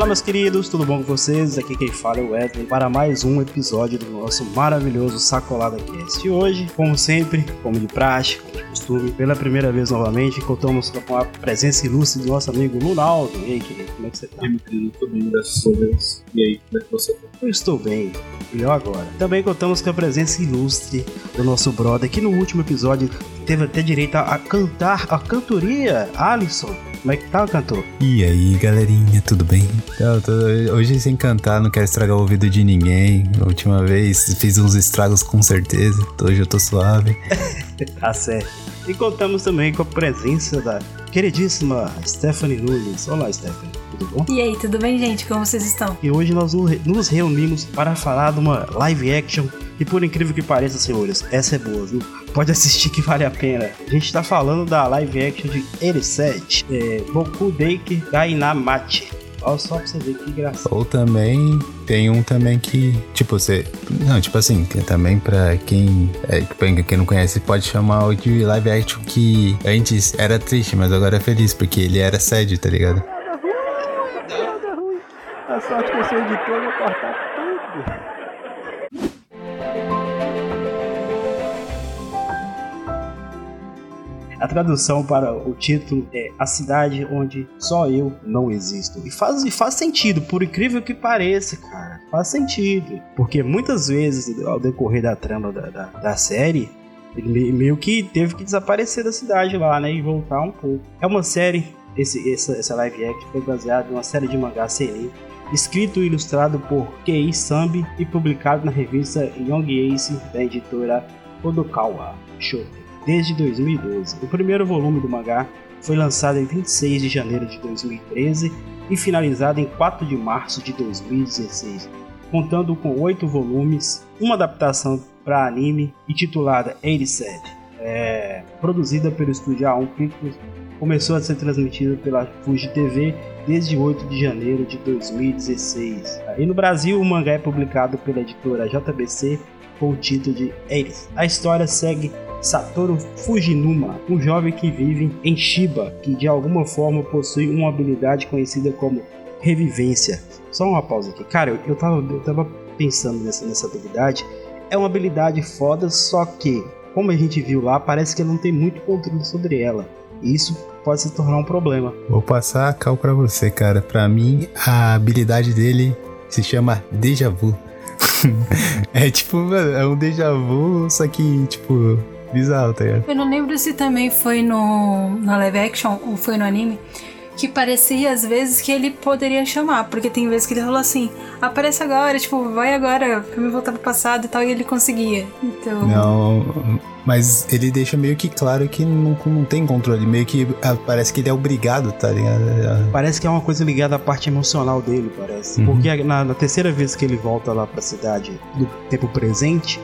Olá, meus queridos, tudo bom com vocês? Aqui quem fala é o Wesley para mais um episódio do nosso maravilhoso Sacolada Cast. E hoje, como sempre, como de praxe, como de costume, pela primeira vez novamente, contamos com a presença ilustre do nosso amigo Lunaldo. E aí, querido, como é que você tá? E aí, meu querido, tô bem, graças a Deus. E aí, como é que você tá? Eu estou bem, melhor agora. Também contamos com a presença ilustre do nosso brother, que no último episódio teve até direito a cantar a cantoria, Alisson. Como é que tá, cantor? E aí, galerinha, tudo bem? Eu tô, hoje sem cantar, não quero estragar o ouvido de ninguém. A última vez fiz uns estragos com certeza. Hoje eu tô suave. tá certo. E contamos também com a presença da queridíssima Stephanie Nunes. Olá, Stephanie. Tudo bom? E aí, tudo bem, gente? Como vocês estão? E hoje nós nos reunimos para falar de uma live action e por incrível que pareça, senhores, essa é boa, viu? Pode assistir que vale a pena. A gente tá falando da live action de Erised, é, Boku Deiki Gainamachi. Olha só pra você ver que engraçado. Ou também tem um também que, tipo, você. Não, tipo assim, também pra quem, é, quem não conhece, pode chamar o de live action que antes era triste, mas agora é feliz, porque ele era sede, tá ligado? Nada ruim, nada ruim. A sorte que eu sou editor, eu vou cortar A tradução para o título é A Cidade Onde Só Eu Não Existo. E faz, e faz sentido, por incrível que pareça, cara. Faz sentido. Porque muitas vezes, ao decorrer da trama da, da, da série, ele meio que teve que desaparecer da cidade lá, né? E voltar um pouco. É uma série, esse, essa, essa live action foi baseada em uma série de mangá seinen escrito e ilustrado por Kei Sambi e publicado na revista Young Ace da editora Kodokawa Shoten desde 2012. O primeiro volume do mangá foi lançado em 26 de janeiro de 2013 e finalizado em 4 de março de 2016, contando com oito volumes, uma adaptação para anime intitulada 87. É, produzida pelo estúdio A1 Pictures, começou a ser transmitida pela Fuji TV desde 8 de janeiro de 2016. E no Brasil, o mangá é publicado pela editora JBC com o título de Eris. A história segue Satoru Fujinuma, um jovem que vive em Shiba, que de alguma forma possui uma habilidade conhecida como revivência. Só uma pausa aqui. Cara, eu, eu, tava, eu tava pensando nessa, nessa habilidade. É uma habilidade foda, só que, como a gente viu lá, parece que ele não tem muito controle sobre ela. E isso pode se tornar um problema. Vou passar a cal pra você, cara. Pra mim, a habilidade dele se chama Deja Vu. é tipo, é um déjà vu, só que, tipo, bizarro, tá ligado? Eu não lembro se também foi no na live action ou foi no anime que parecia às vezes que ele poderia chamar, porque tem vezes que ele falou assim: aparece agora, tipo, vai agora pra me voltar pro passado e tal, e ele conseguia. Então. Não, mas ele deixa meio que claro que não, não tem controle, meio que ah, parece que ele é obrigado, tá ligado? Parece que é uma coisa ligada à parte emocional dele, parece. Uhum. Porque na, na terceira vez que ele volta lá pra cidade do tempo presente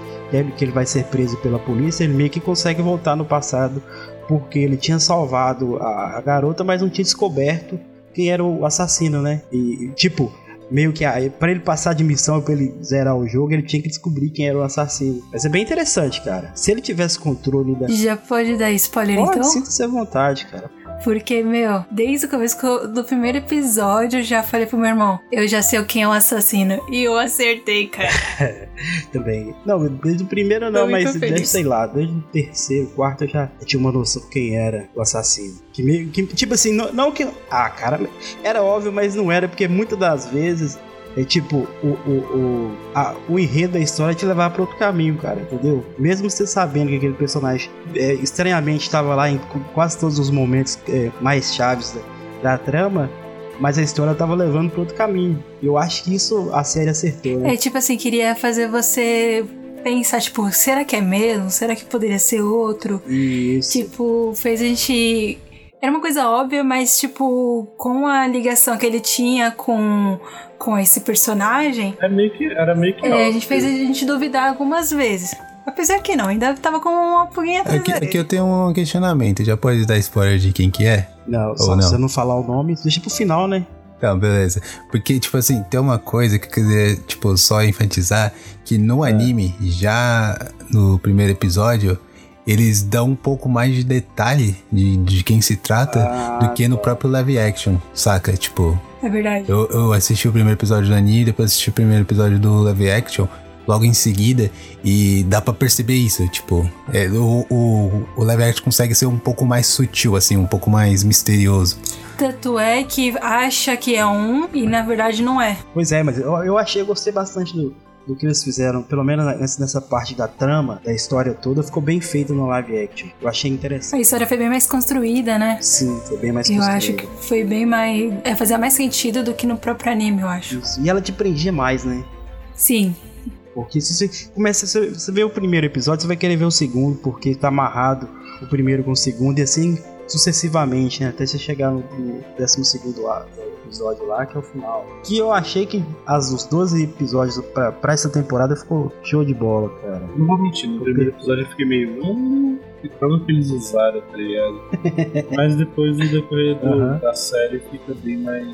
que ele vai ser preso pela polícia, ele meio que consegue voltar no passado porque ele tinha salvado a, garota, mas não tinha descoberto quem era o assassino, né? E, tipo, meio que para ele passar de missão, para ele zerar o jogo, ele tinha que descobrir quem era o assassino. Mas é bem interessante, cara. Se ele tivesse controle da. Já pode dar spoiler pode, então? Sinta-se à vontade, cara. Porque, meu, desde o começo do primeiro episódio, eu já falei pro meu irmão, eu já sei quem é o assassino. E eu acertei, cara. Também. Não, desde o primeiro não, mas desde, sei lá, desde o terceiro, quarto eu já tinha uma noção quem era o assassino. Que, meio, que tipo assim, não, não que. Ah, cara, era óbvio, mas não era, porque muitas das vezes é tipo, o, o, o, a, o enredo da história te levar para outro caminho, cara, entendeu? Mesmo você sabendo que aquele personagem é, estranhamente estava lá em quase todos os momentos é, mais chaves da, da trama, mas a história tava levando para outro caminho. Eu acho que isso a série acertou, né? É tipo assim, queria fazer você pensar, tipo, será que é mesmo? Será que poderia ser outro? Isso. Tipo, fez a gente era uma coisa óbvia, mas, tipo, com a ligação que ele tinha com, com esse personagem. Era meio que. Era meio que é, a gente fez a gente duvidar algumas vezes. Apesar que não, ainda tava com uma pulguinha atrás aqui, aqui eu tenho um questionamento. Já pode dar spoiler de quem que é? Não, Ou só não? se você não falar o nome, deixa pro final, né? Então, beleza. Porque, tipo assim, tem uma coisa que eu queria, tipo, só enfatizar, que no é. anime, já no primeiro episódio, eles dão um pouco mais de detalhe de, de quem se trata Ah, do que no tá. próprio live action, saca? Tipo, É verdade. eu, eu assisti o primeiro episódio do anime, depois assisti o primeiro episódio do live action, logo em seguida, e dá pra perceber isso, tipo, é, o, o, o live action consegue ser um pouco mais sutil, assim, um pouco mais misterioso. Tanto é que acha que é um e na verdade não é. Pois é, mas eu, eu achei, eu gostei bastante do, do que eles fizeram, pelo menos nessa, parte da trama, da história toda, ficou bem feito no live action. Eu achei interessante. A história foi bem mais construída, né? Sim, foi bem mais Eu construído. acho que foi bem mais. É, fazia mais sentido do que no próprio anime, eu acho. Isso. E ela te prendia mais, né? Sim. Porque se você começa, se você vê o primeiro episódio, você vai querer ver o segundo, porque tá amarrado o primeiro com o segundo, e assim sucessivamente, né? Até você chegar no, no 12 segundo a- episódio lá, que é o final. Que eu achei que as, os 12 episódios pra, pra essa temporada ficou show de bola, cara. Não vou mentir, no primeiro episódio eu fiquei meio. Hum, forma que eles usaram, tá ligado? Mas depois, no decorrer do- Aham. da série, fica bem mais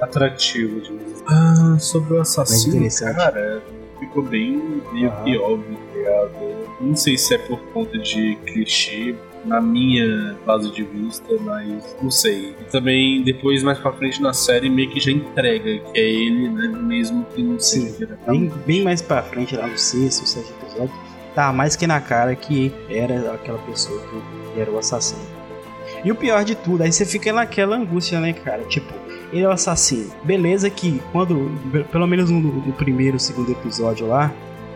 atrativo, digamos assim. Ah, sobre o assassino, cara, ficou bem meio Aham. que óbvio, tá ligado? Não sei se é por conta de clichê, na minha base de vista, mas não sei. E também, depois, mais pra frente na série, meio que já entrega que é ele, né? Mesmo que não Sim, seja. Bem, bem mais pra frente, lá no sexto, sétimo episódio, tá mais que na cara que era aquela pessoa que era o assassino. E o pior de tudo, aí você fica naquela angústia, né, cara? Tipo, ele é o assassino. Beleza que quando, pe- pelo menos no, no primeiro, segundo episódio lá,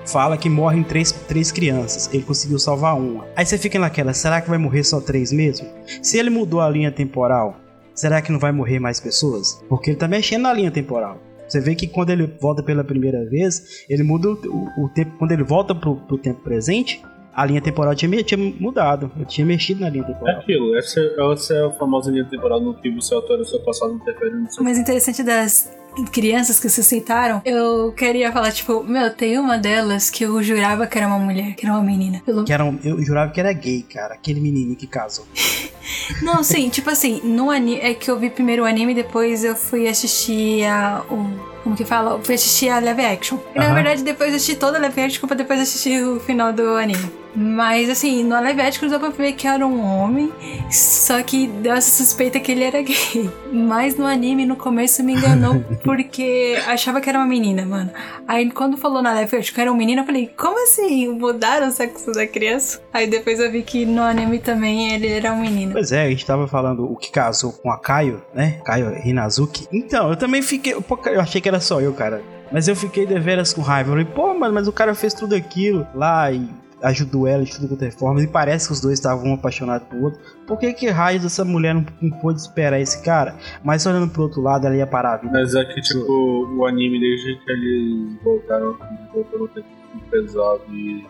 fala que morrem três, três crianças. Ele conseguiu salvar uma. Aí você fica naquela, será que vai morrer só três mesmo? Se ele mudou a linha temporal, será que não vai morrer mais pessoas? Porque ele tá mexendo na linha temporal. Você vê que quando ele volta pela primeira vez, ele muda o, o- tempo. Quando ele volta pro, pro tempo presente, a linha temporal tinha, tinha mudado. Ele tinha mexido na linha É temporal. aquilo, essa, essa é a famosa linha temporal no que você altera o seu passado interfere no seu mais interessante das crianças que se citaram, eu queria falar, tipo, meu, tem uma delas que eu jurava que era uma mulher, que era uma menina. Pelo... Que era um- eu jurava que era gay, cara. Aquele menininho que casou. Não, sim, tipo assim, no anime. É que eu vi primeiro o anime, depois eu fui assistir a. O, como que fala? Eu fui assistir a live action. E na verdade, depois eu assisti toda a live action pra depois assistir o final do anime. Mas assim, no action deu pra ver que era um homem, só que deu essa suspeita que ele era gay. Mas no anime, no começo, me enganou porque achava que era uma menina, mano. Aí quando falou na action que era um menino, eu falei, como assim? Mudaram o sexo da criança? Aí depois eu vi que no anime também ele era um menino. Pois é, a gente tava falando o que casou com a Caio, né? Caio Hinazuki. Então, eu também fiquei. Eu achei que era só eu, cara. Mas eu fiquei deveras com raiva. Eu falei, pô, mano, mas o cara fez tudo aquilo lá e ajudou ela de tudo quanto é forma. E parece que os dois estavam um apaixonado pelo outro. Por que que raios essa mulher não, não pôde esperar esse cara? Mas olhando pro outro lado, ela ia parar a vida. Mas é que, tipo, o anime, desde que eles voltaram, voltaram no tempo pesado e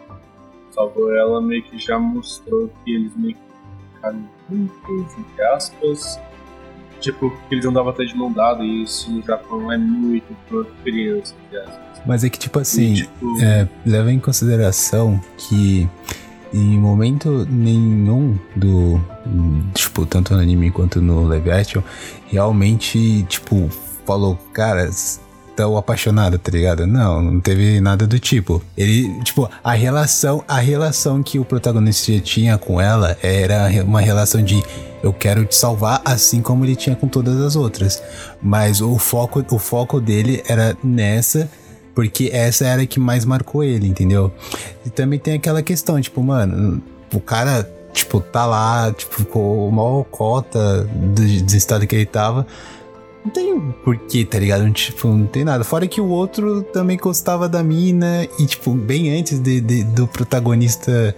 salvou ela, meio que já mostrou que eles meio que ficaram juntos, entre aspas. Tipo, que eles andavam até de mão dada e isso no Japão é muito pra criança, entre aspas. Mas é que, tipo assim, tipo, É, leva em consideração que em momento nenhum do. Tipo, tanto no anime quanto no live action, realmente, tipo, falou, cara, tão apaixonado, tá ligado? Não, não teve nada do tipo. Ele, tipo, a relação, a relação que o protagonista tinha com ela era uma relação de eu quero te salvar, assim como ele tinha com todas as outras. Mas o foco, o foco dele era nessa porque essa era a que mais marcou ele, entendeu? E também tem aquela questão, tipo, mano, o cara, tipo, tá lá, tipo, ficou mal cota do, do estado que ele tava. Não tem porquê, tá ligado? Tipo, não tem nada. Fora que o outro também gostava da mina e, tipo, bem antes de, de- do protagonista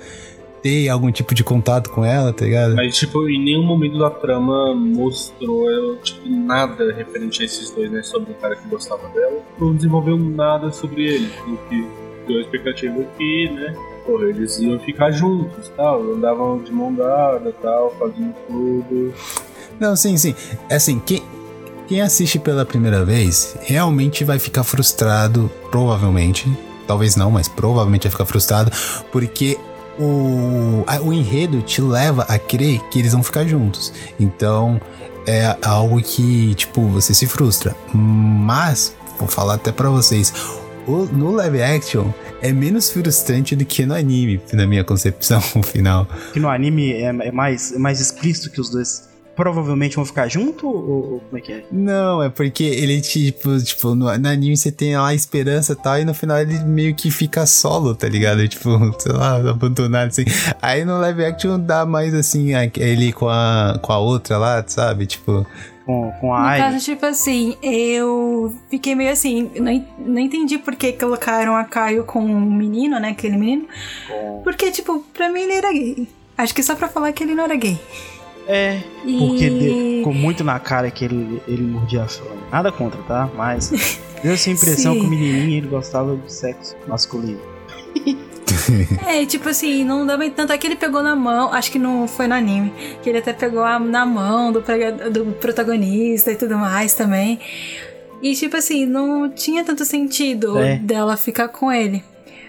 ter algum tipo de contato com ela, tá ligado? Mas, tipo, em nenhum momento da trama mostrou, tipo, nada referente a esses dois, né? Sobre o cara que gostava dela. Não desenvolveu nada sobre ele. O que deu a expectativa que, né? Pô, eles iam ficar juntos, tal. Andavam de mão dada, tal, fazendo tudo. Não, sim, sim. É assim, quem, quem assiste pela primeira vez realmente vai ficar frustrado, provavelmente. Talvez não, mas provavelmente vai ficar frustrado, porque o, o enredo te leva a crer que eles vão ficar juntos. Então é algo que, tipo, você se frustra. Mas, vou falar até pra vocês, o- no live action, é menos frustrante do que no anime, na minha concepção final. Que no anime é, é mais, é mais explícito que os dois provavelmente vão ficar junto ou, ou como é que é? Não, é porque ele, tipo, tipo no, no anime você tem lá a esperança e tal, e no final ele meio que fica solo, tá ligado? Tipo, sei lá, abandonado assim. Aí no live action dá mais assim, ele com a, com a outra lá, sabe? Tipo. Com, com a No caso, tipo assim, eu fiquei meio assim, não, não entendi por que colocaram a Caio com um menino, né? Aquele menino. Porque, tipo, pra mim ele era gay. Acho que só pra falar que ele não era gay. É, E... porque de- ficou muito na cara que ele, ele mordia a flor. Nada contra, tá? Mas deu essa impressão que o menininho ele gostava de sexo masculino. É, tipo assim, não dá bem tanto. É que ele pegou na mão, acho que não foi no anime, que ele até pegou a- na mão do, do protagonista e tudo mais também. E tipo assim, não tinha tanto sentido É. dela ficar com ele.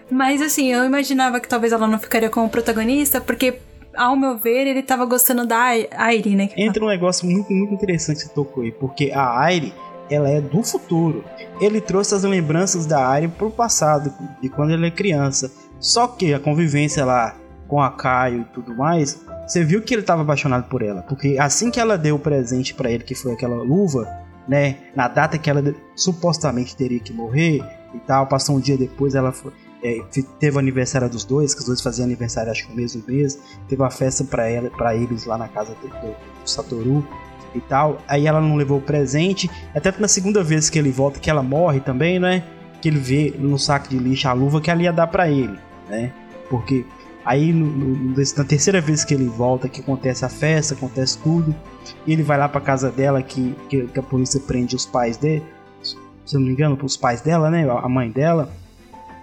Mas assim, eu imaginava que talvez ela não ficaria com o protagonista, porque, ao meu ver, ele tava gostando da Ai- Airi, né? Entra um negócio muito, muito interessante que tocou aí, porque a Aire, ela é do futuro. Ele trouxe as lembranças da Aire pro passado, de quando ele é criança. Só que a convivência lá com a Caio e tudo mais, você viu que ele tava apaixonado por ela. Porque assim que ela deu o presente pra ele, que foi aquela luva, né? Na data que ela supostamente teria que morrer e tal, passou um dia depois, ela foi. É, teve o aniversário dos dois, que os dois faziam aniversário acho que no mesmo mês. Teve uma festa para eles lá na casa do, do, Satoru e tal. Aí ela não levou o presente. Até na segunda vez que ele volta, que ela morre também, né? Que ele vê no saco de lixo a luva que ela ia dar pra ele, né? Porque aí no- no- na terceira vez que ele volta, que acontece a festa, acontece tudo, e ele vai lá pra casa dela que, que, que a polícia prende os pais dele, se eu não me engano, os pais dela, né? A mãe dela.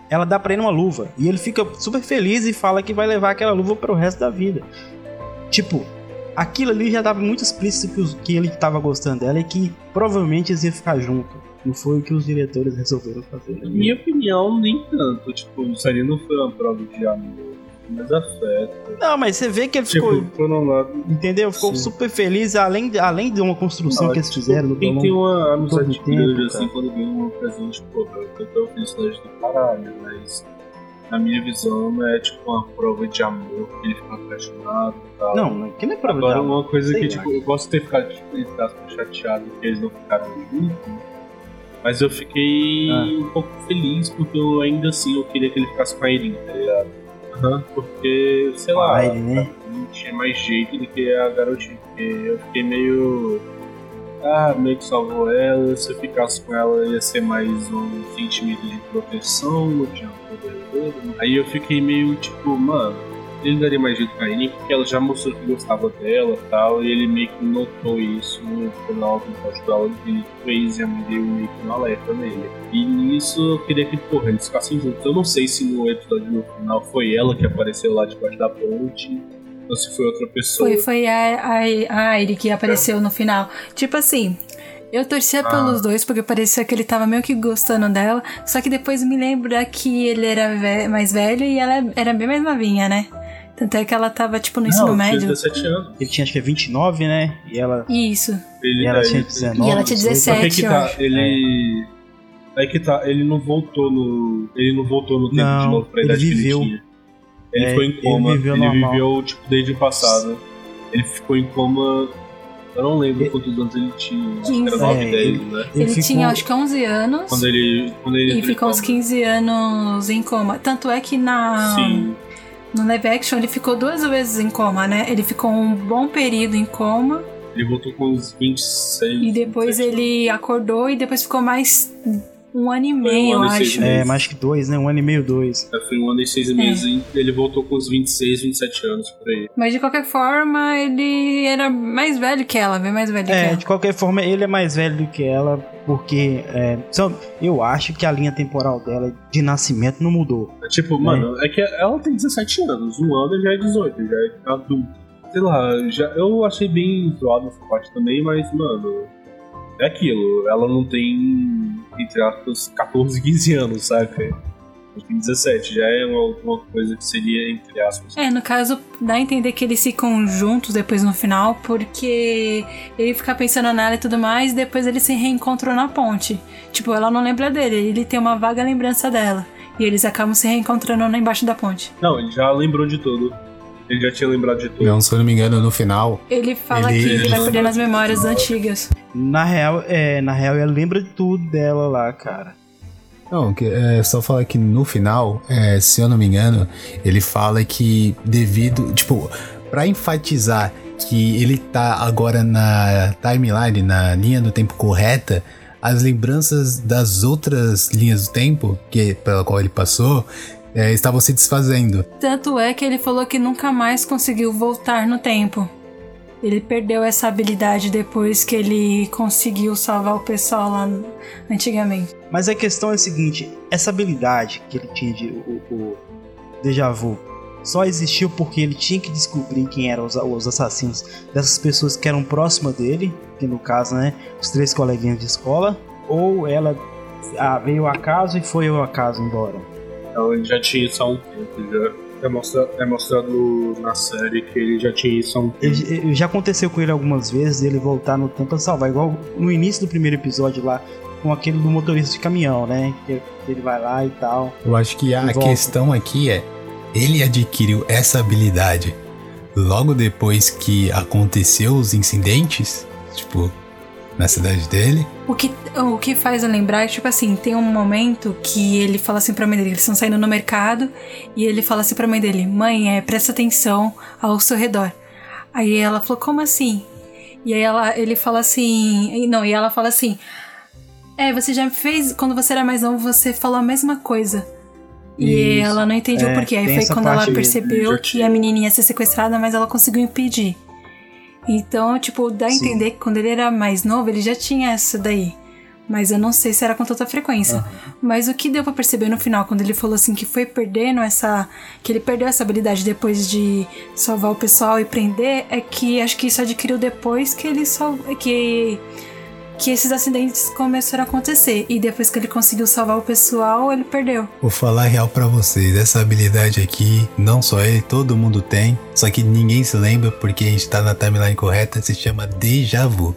Ela dá pra ele uma luva e ele fica super feliz e fala que vai levar aquela luva pro resto da vida. Tipo, aquilo ali já tava muito explícito que, ele tava gostando dela e que provavelmente eles iam ficar junto. Não foi o que os diretores resolveram fazer. Na minha opinião, nem tanto. Tipo, isso ali não foi uma prova de amor, mas afeto. Não, mas você vê que ele Tipo, ficou. Entendeu? Ficou Sim. super feliz, além de, além de uma construção Ah, que eles tipo, fizeram no Quem tem uma amizade grande assim, quando ganha um presente, pô, eu tenho felicidade do caralho, mas na minha visão é tipo uma prova de amor que ele fica apaixonado e tal. Não, que não é problema. Agora, uma coisa Sei que, lá. tipo, eu gosto de ter ficado, tipo, entre aspas, chateado que eles não ficaram juntos, mas eu fiquei Ah. um pouco feliz porque eu ainda assim eu queria que ele ficasse com a Irene, tá ligado? Porque, sei lá, Irene, né? não tinha mais jeito do que a garotinha, porque eu fiquei meio. Ah, meio que salvou ela, se eu ficasse com ela ia ser mais um sentimento de proteção, de amor. Aí eu fiquei meio tipo, mano, ele daria mais jeito com a Irene porque ela já mostrou que gostava dela e tal, e ele meio que notou isso no final do dela, ele fez e a mãe dele meio que um alerta nele. E nisso eu queria que, porra, eles ficassem juntos. Eu não sei se no episódio no final foi ela que apareceu lá debaixo da ponte, ou se foi outra pessoa. Foi, foi a, a, que apareceu no final. Tipo assim, eu torcia Ah. pelos dois porque parecia que ele tava meio que gostando dela. Só que depois me lembra que ele era ve- mais velho e ela era bem mais novinha, né? Tanto é que ela tava, tipo, no ensino não, médio. Tinha 17 anos. Ele tinha acho que é 29, né? E ela, Isso. Ele, e ela ele- tinha 19. E ela tinha 18. Só que 17, que tá, ele. Aí que tá, ele não voltou no. Ele não voltou no tempo Não, de novo pra ele idade viveu. que ele tinha. Ele É, ficou em ele coma. Ele viveu viveu, normal. tipo, desde o passado. Ele ficou em coma. Eu não lembro Ele- quantos anos ele tinha. Acho que 15. era 9, É, 10, ele- né? Ele, ficou- tinha, acho que 11 anos. Quando ele. Quando ele E ficou uns coma. 15 anos em coma. Tanto é que na. Sim. No live action ele ficou duas vezes em coma, né? Ele ficou um bom período em coma. Ele voltou com uns 26. E depois 27. ele acordou e depois ficou mais um ano e um meio, eu ano e seis acho. É, mais que dois, né? Um ano e meio, dois. É, Foi um ano e seis meses. e Ele voltou com uns 26, 27 anos por aí. Mas de qualquer forma, ele era mais velho que ela, bem mais velho que É, ela. de qualquer forma, ele é mais velho do que ela, porque é, só- eu acho que a linha temporal dela de nascimento não mudou. É Tipo, mano, é que ela tem 17 anos, um ano já é 18, já é adulto. Sei lá, já, eu achei bem zoado essa parte também, mas, mano, é aquilo, ela não tem, entre aspas, 14, 15 anos, saca? Ela tem 17, já é uma, uma coisa que seria, entre aspas. É, no caso, dá a entender que eles ficam juntos depois no final, porque ele fica pensando nela e tudo mais, e depois ele se reencontrou na ponte. Tipo, ela não lembra dele, ele tem uma vaga lembrança dela. E eles acabam se reencontrando lá embaixo da ponte. Não, ele já lembrou de tudo. Ele já tinha lembrado de tudo. Não, se eu não me engano, no final. Ele fala Ele- que ele vai perdendo as memórias antigas. Na real, é, na real, ela lembra de tudo dela lá, cara. Não, é, só falar que no final, é, se eu não me engano, ele fala que devido. Tipo, pra enfatizar que ele tá agora na timeline, na linha do tempo correta, as lembranças das outras linhas do tempo, que pela qual ele passou, é, estavam se desfazendo. Tanto é que ele falou que nunca mais conseguiu voltar no tempo. Ele perdeu essa habilidade depois que ele conseguiu salvar o pessoal lá antigamente. Mas a questão é a seguinte: essa habilidade que ele tinha de o, o déjà vu só existiu porque ele tinha que descobrir quem eram os, os assassinos dessas pessoas que eram próximas dele, que no caso, né, os três coleguinhas de escola, ou ela ah, veio acaso e foi ao acaso embora. Então ele já tinha isso há um tempo. Já é, mostra- é mostrado na série que ele já tinha isso há um tempo. Ele- ele- já aconteceu com ele algumas vezes ele voltar no tempo pra salvar, igual no início do primeiro episódio lá, com aquele do motorista de caminhão, né? Que ele vai lá e tal. Eu acho que a questão aqui é: ele adquiriu essa habilidade logo depois que aconteceu os incidentes, tipo, na cidade dele. O que, o que faz eu lembrar é, tipo assim, tem um momento que ele fala assim pra mãe dele, eles estão saindo no mercado, e ele fala assim pra mãe dele, mãe, é, presta atenção ao seu redor. Aí ela falou, como assim? E aí ela, ele fala assim, não, e ela fala assim, é, você já fez, quando você era mais novo, você falou a mesma coisa. E Isso. ela não entendeu É, por quê. Aí foi quando ela percebeu que a menininha ia ser sequestrada, mas ela conseguiu impedir. Então, tipo, dá a Sim. entender que quando ele era mais novo, ele já tinha essa daí. Mas eu não sei se era com tanta frequência. Mas o que deu pra perceber no final, quando ele falou assim que foi perdendo essa. que ele perdeu essa habilidade depois de salvar o pessoal e prender, é que acho que isso adquiriu depois que ele sal... que. Que esses acidentes começaram a acontecer. E depois que ele conseguiu salvar o pessoal, ele perdeu. Vou falar real pra vocês, essa habilidade aqui, não só ele, todo mundo tem, só que ninguém se lembra porque a gente tá na timeline correta, se chama déjà vu.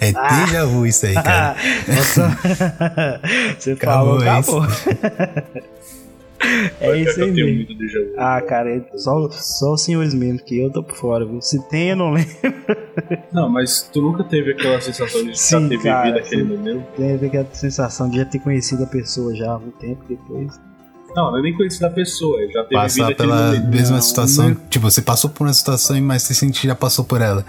É Ah. déjà vu isso aí, cara. Nossa. Você Acabou, falou, acabou. é Pior isso aí tenho mesmo. Ah, cara, só, só os senhores mesmo, que eu tô por fora, viu? Se tem, eu não lembro. Não, mas tu nunca teve aquela sensação de Sim, já ter cara, vivido aquele sim. momento? Teve aquela sensação de já ter conhecido a pessoa já há algum tempo depois. Não, eu nem conheci a pessoa, eu já vivido Passar aquele pela momento. mesma Não, situação, né? tipo, você passou por uma situação, mas você sente que já passou por ela.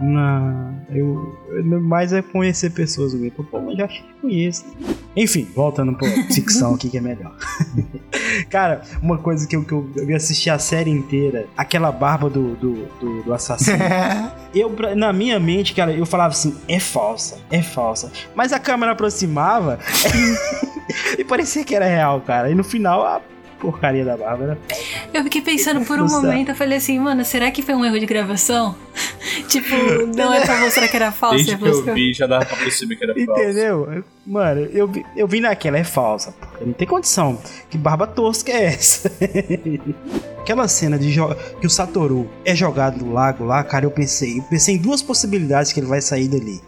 Não, eu, eu mais é conhecer pessoas mesmo. Pô, mas já acho que conheço. Enfim, voltando pra ficção aqui que é melhor. Cara, uma coisa que eu, que eu, eu assisti a série inteira, aquela barba do, do, do, do assassino. eu, na minha mente, cara, eu falava assim, é falsa, é falsa. Mas a câmera aproximava e parecia que era real, cara. E no final, a porcaria da barba era Eu fiquei pensando por um momento, eu falei assim, mano, será que foi um erro de gravação? Tipo, não é pra mostrar que era falso, Desde é que eu vi, já dava pra perceber que era falso. Entendeu? Mano, eu, vi- eu vi naquela, é falsa. Não tem condição. Que barba tosca é essa? Aquela cena de que o Satoru é jogado no lago lá, cara, eu pensei. Eu pensei em duas possibilidades que ele vai sair dali.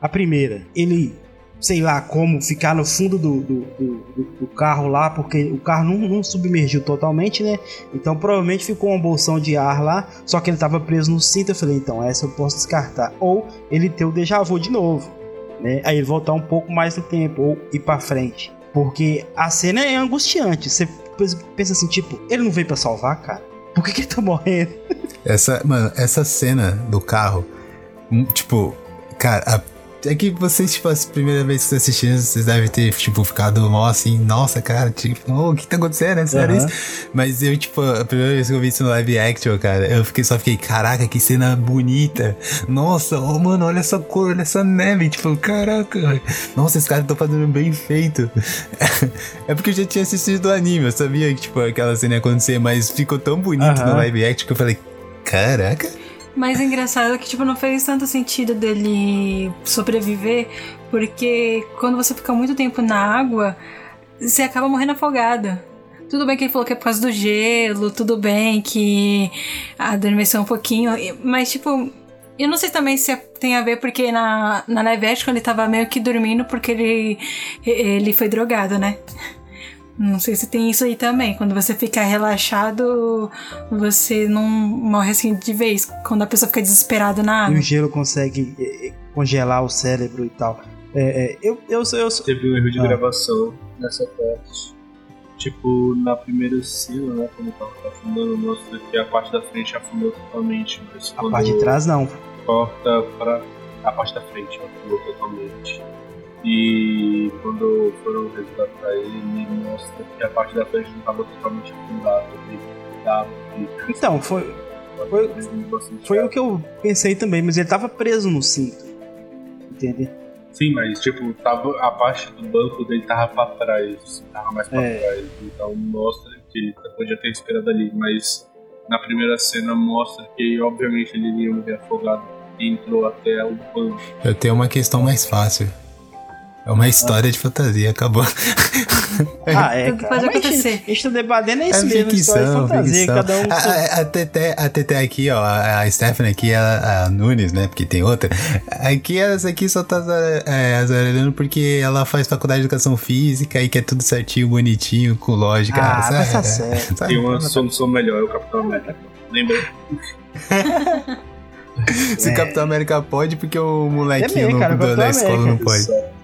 A primeira, ele, sei lá como, ficar no fundo do, do, do- do- carro lá, porque o carro não, não submergiu totalmente, né? Então provavelmente ficou uma bolsão de ar lá, só que ele tava preso no cinto. Eu falei, então essa eu posso descartar. Ou ele ter o déjà vu de novo né? Aí voltar um pouco mais no tempo ou ir pra frente. Porque a cena é angustiante. Você pensa assim, tipo, ele não veio pra salvar, cara? Por que, que ele tá morrendo? Essa, mano, essa cena do carro, hum, tipo, cara, a- é que vocês, tipo, a primeira vez que vocês assistiram, vocês devem ter, tipo, ficado mal assim, nossa, cara, tipo, oh, o que tá acontecendo? É sério Aham. isso? Mas eu, tipo, a primeira vez que eu vi isso no live action, cara, eu fiquei, só fiquei, caraca, que cena bonita. Nossa, oh, mano, olha essa cor, olha essa neve. Tipo, caraca, nossa, esses caras estão fazendo bem feito. é porque eu já tinha assistido o anime, eu sabia que, tipo, aquela cena ia acontecer, mas ficou tão bonito Aham. no live action que eu falei, caraca. Mas o engraçado é que, tipo, não fez tanto sentido dele sobreviver, porque quando você fica muito tempo na água, você acaba morrendo afogado. Tudo bem que ele falou que é por causa do gelo, tudo bem que adormeceu um pouquinho, mas, tipo, eu não sei também se é- tem a ver porque na, na ele tava meio que dormindo porque ele, ele foi drogado, né? Não sei se tem isso aí também. Quando você fica relaxado, você não morre assim de vez. Quando a pessoa fica desesperada na E água. o gelo consegue eh, eh, congelar o cérebro e tal. É, é, eu, eu, eu, eu, Teve um erro de Ah. gravação nessa parte. Tipo, na primeira cena, né, quando tava afundando, mostra que a parte da frente afundou totalmente. Mas a parte de trás não. corta pra a parte da frente, afundou totalmente. E quando foram resgatar ele, mostra que a parte da frente não tava totalmente afundada. Ele tava Então, foi, foi- foi o que eu pensei também, mas ele tava preso no cinto. Entendeu? Sim, mas tipo, tava, a parte do banco dele tava pra trás, tava mais pra É. trás. Então mostra que ele podia ter esperado ali, mas na primeira cena mostra que obviamente ele iria morrer afogado e entrou até o banco. Eu tenho uma questão mais fácil. É uma história de fantasia, acabou. Ah, é, Tudo pode acontecer. A gente tá debatendo é isso É mesmo, história de ficção, fantasia. ficção. Cada um. A, a, a, Teté, a aqui, ó, a Stephanie aqui, a, a Nunes, né? Porque tem outra. Aqui, essa aqui só tá é, azarelando porque ela faz faculdade de educação física e quer tudo certinho, bonitinho, com lógica. Ah, sabe? tá certo. Sabe? Tem uma solução melhor, é o Capitão América. Lembra? Se É. Capitão América pode, porque o molequinho É mesmo, cara, no- o da Capitão escola não América. pode.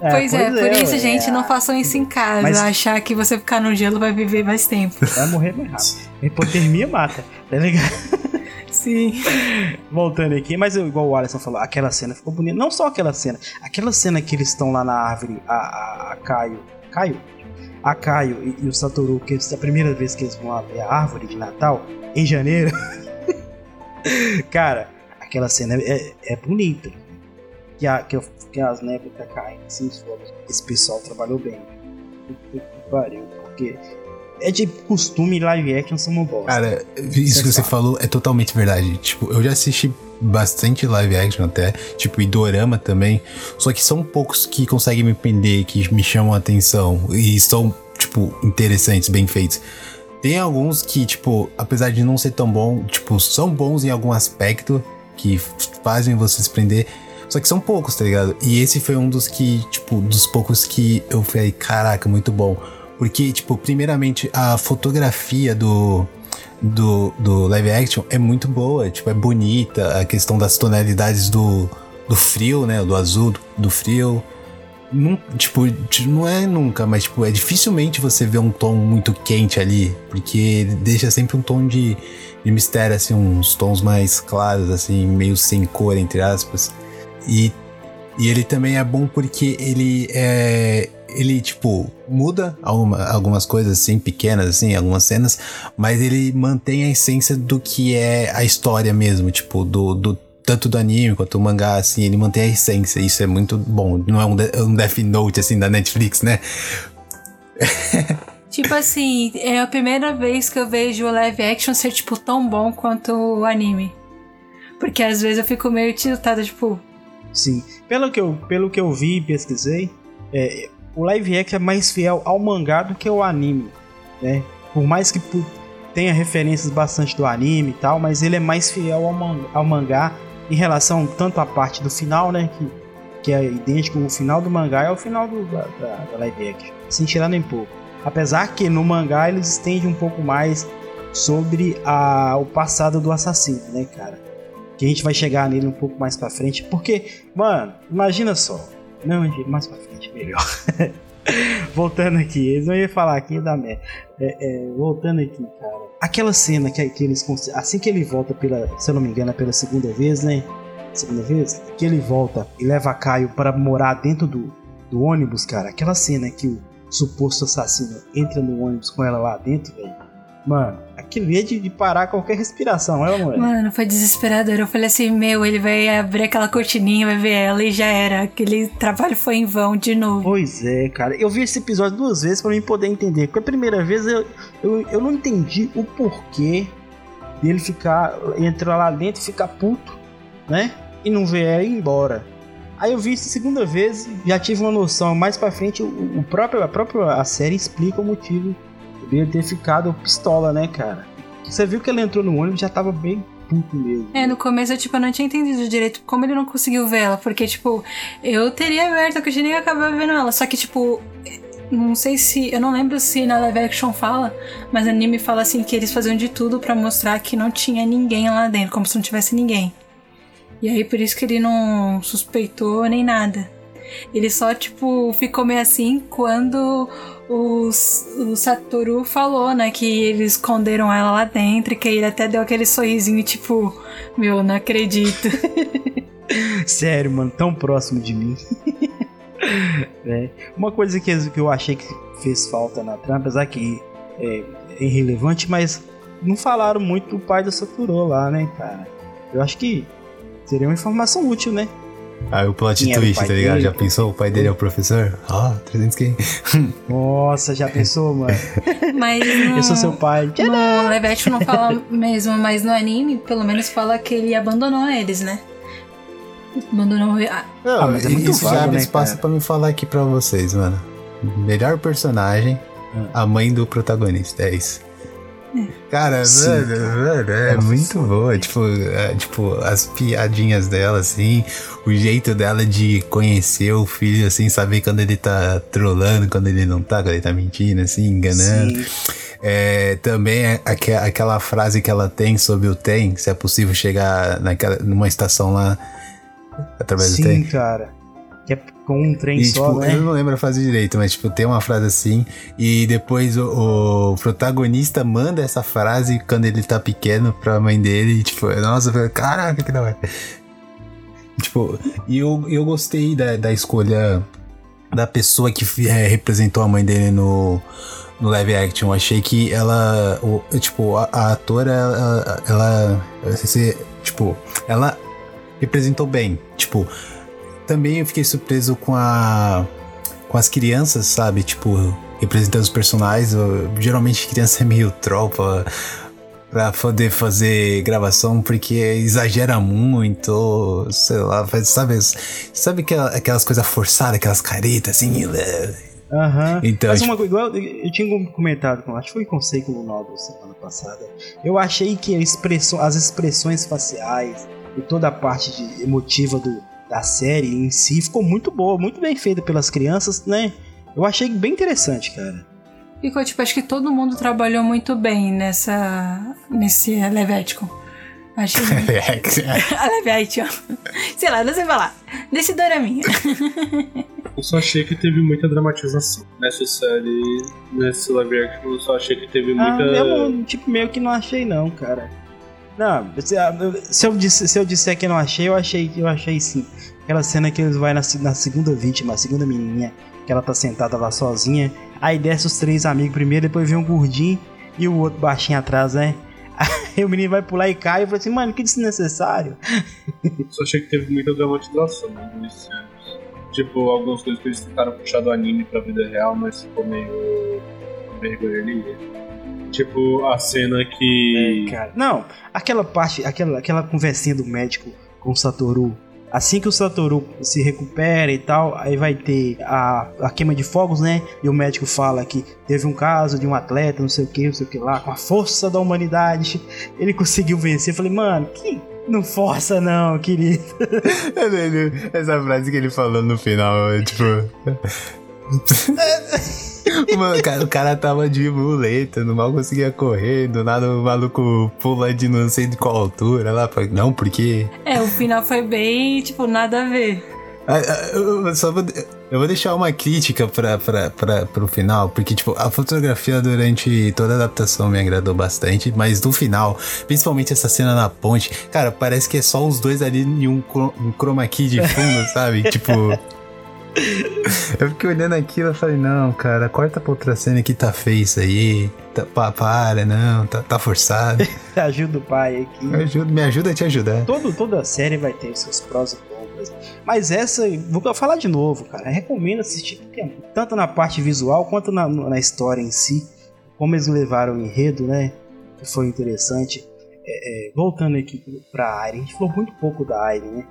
É, pois é, por isso, ué, gente, não façam isso em casa. Mas- Achar que você ficar no gelo vai viver mais tempo. Vai morrer mais rápido. Hipotermia mata, tá ligado? Sim. Voltando aqui, mas igual o Alisson falou, aquela cena ficou bonita. Não só aquela cena, aquela cena que eles estão lá na árvore, a, a, a Caio. Caio? A Caio e, e o Satoru, que é a primeira vez que eles vão lá ver a árvore de Natal, em janeiro. Cara, aquela cena é, é bonita. Que, a, que, que as névoas caindo assim, solo. Esse pessoal trabalhou bem. Que pariu, porque é de costume live action são uma bosta. Cara, isso que você falou é totalmente verdade. Tipo, eu já assisti bastante live action até, tipo, e dorama também. Só que são poucos que conseguem me prender, que me chamam a atenção e são, tipo, interessantes, bem feitos. Tem alguns que, tipo, apesar de não ser tão bom, tipo, são bons em algum aspecto que fazem você se prender. Só que são poucos, tá ligado? E esse foi um dos que, tipo, dos poucos que eu falei, caraca, muito bom. Porque, tipo, primeiramente, a fotografia do, do, do live action é muito boa, tipo, é bonita, a questão das tonalidades do, do frio, né, do azul, do, do frio. Não, tipo, não é nunca, mas tipo, é dificilmente você ver um tom muito quente ali, porque deixa sempre um tom de, de mistério, assim, uns tons mais claros, assim, meio sem cor, entre aspas. E, e ele também é bom porque ele é. Ele, tipo, muda alguma- algumas coisas, assim, pequenas, assim, algumas cenas, mas ele mantém a essência do que é a história mesmo, tipo, do, do tanto do anime quanto do mangá, assim, ele mantém a essência, isso é muito bom. Não é um, um Death Note, assim, da Netflix, né? Tipo assim, é a primeira vez que eu vejo o live action ser, tipo, tão bom quanto o anime. Porque às vezes eu fico meio tiltada, tipo, Sim. Pelo que eu, pelo que eu vi e pesquisei, é, o live action é mais fiel ao mangá do que o anime, né? Por mais que tenha referências bastante do anime e tal, mas ele é mais fiel ao, man- ao mangá em relação tanto à parte do final, né? Que, que é idêntico o final do mangá é o final do, da, da, da live action. Sem tirar nem pouco. Apesar que no mangá eles estendem um pouco mais sobre a, o passado do assassino, né, cara? Que a gente vai chegar nele um pouco mais pra frente. Porque, mano, imagina só. Não, mais pra frente, melhor. voltando aqui, eles iam falar aqui da merda. É, é, voltando aqui, cara. Aquela cena que, que eles. Assim que ele volta pela. Se eu não me engano, é pela segunda vez, né? Segunda vez? Que ele volta e leva Caio para morar dentro do, do ônibus, cara. Aquela cena que o suposto assassino entra no ônibus com ela lá dentro, velho. Mano, aquilo é de, de parar qualquer respiração, é, mano? mano, foi desesperador. Eu falei assim, meu, ele vai abrir aquela cortininha, vai ver ela e já era. Aquele trabalho foi em vão de novo. Pois é, cara. Eu vi esse episódio duas vezes pra mim poder entender. Porque a primeira vez eu, eu, eu não entendi o porquê dele ficar. entrar lá dentro e ficar puto, né? E não ver ela ir embora. Aí eu vi isso a segunda vez, já tive uma noção. Mais pra frente, o, o próprio, a própria a série explica o motivo dele ter ficado pistola, né, cara? Você viu que ele entrou no ônibus e já tava bem puto mesmo. É, no começo eu, tipo, eu não tinha entendido direito como ele não conseguiu ver ela. Porque, tipo, eu teria aberto a cortininha e acabar vendo ela. Só que, tipo, não sei se. Eu não lembro se na live action fala, mas no anime fala assim que eles faziam de tudo para mostrar que não tinha ninguém lá dentro, como se não tivesse ninguém. E aí por isso que ele não suspeitou nem nada. Ele só, tipo, ficou meio assim quando o, o Satoru falou, né, que eles esconderam ela lá dentro que ele até deu aquele sorrisinho, tipo, meu, não acredito. Sério, mano, tão próximo de mim. é. Uma coisa que, que eu achei que fez falta na trama, apesar que é, é irrelevante, mas não falaram muito do pai do Satoru lá, né, cara? Eu acho que seria uma informação útil, né? Aí o plot Quem o twist, tá ligado? dele? Já pensou? O pai dele é o professor? Ah, 300 quem? Nossa, já pensou, mano? Mas no, Eu sou seu pai. no live action não fala mesmo, mas no anime, pelo menos fala que ele abandonou eles, né? Abandonou. Ah, Não, Ah, mas é muito isso já vago, abre né, espaço cara? pra me falar aqui pra vocês, mano. Melhor personagem, Ah. a mãe do protagonista, é isso. Cara, Sim, é Nossa, muito boa. Tipo, é, tipo, as piadinhas dela, assim, o jeito dela de conhecer o filho, assim, saber quando ele tá trolando, quando ele não tá, quando ele tá mentindo, assim, enganando. Sim. É, também é aque- aquela frase que ela tem sobre o trem, se é possível chegar naquela, numa estação lá através do Sim, trem. cara. Com um trem E, só, tipo, né? eu não lembro a frase direito, mas, tipo, tem uma frase assim, e depois o, o protagonista manda essa frase quando ele tá pequeno pra mãe dele, e, tipo, nossa, caraca, que da hora. Tipo, e eu, eu gostei da, da escolha da pessoa que é, representou a mãe dele no, no live action. Eu achei que ela, o, tipo, a, a atora, ela, ela, se- tipo, ela representou bem. Tipo, também eu fiquei surpreso com a com as crianças, sabe? Tipo, representando os personagens. Eu- geralmente criança é meio troll pra, poder fazer gravação, porque exagera muito, sei lá, faz- sabe? Sabe aquela- aquelas coisas forçadas, aquelas caretas assim? Aham. Então, Mas tipo- uma coisa, igual eu tinha comentado com, acho que foi com o Seiko Lunaldo semana passada. Eu achei que expressão, as expressões faciais e toda a parte de- emotiva do, da série em si ficou muito boa, muito bem feita pelas crianças, né? Eu achei bem interessante, cara. Ficou, tipo, acho que todo mundo trabalhou muito bem nessa. nesse live action. Acho que. a live action. Sei lá, não sei falar. Nesse doraminha. Eu só achei que teve muita dramatização nessa série, nesse live action. Eu só achei que teve Ah, muita. eu, não- tipo, meio que não achei não, cara. Não, se, eu- se eu, disse, se eu disser que não achei, eu achei, eu achei sim. Aquela cena que eles vai na, na segunda vítima, a segunda menininha, que ela tá sentada lá sozinha. Aí desce os três amigos primeiro, depois vem um gordinho e o outro baixinho atrás, né? Aí o menino vai pular e cai e fala assim, mano, que desnecessário. Só achei que teve muita dramatização né, nesse. Tipo, algumas coisas que eles tentaram puxar do anime pra vida real, mas ficou meio. vergonha ali. Tipo, a cena que. Cara, não, aquela parte, aquela, aquela conversinha do médico com o Satoru. Assim que o Satoru se recupera e tal, aí vai ter a, a queima de fogos, né? E o médico fala que teve um caso de um atleta, não sei o que, não sei o que lá, com a força da humanidade, ele conseguiu vencer. Eu falei, mano, que não força não, querido. Essa frase que ele falou no final, é, tipo. Mano, o cara, o cara tava de muleta, não mal conseguia correr, do nada o maluco pula de não sei de qual altura lá. Não, porque. É, o final foi bem, tipo, nada a ver. Ah, ah, Eu só vou, eu vou deixar uma crítica pra, pra, pra, pro final, porque, tipo, a fotografia durante toda a adaptação me agradou bastante, mas no final, principalmente essa cena na ponte, cara, parece que é só os dois ali em um, um chroma key de fundo, sabe? Tipo. Eu fiquei olhando aquilo e falei, não, cara, corta pra outra cena que tá feio isso aí. Tá, pa- para, não, tá, tá forçado. Ajuda o pai aqui. Me ajuda, me ajuda a te ajudar. Todo, toda série vai ter seus prós e contras. Mas essa, vou falar de novo, cara. Recomendo assistir, porque tanto na parte visual quanto na, na história em si. Como eles levaram o enredo, né? Foi interessante. É, é, voltando aqui pra Aire, a gente falou muito pouco da Aire, né?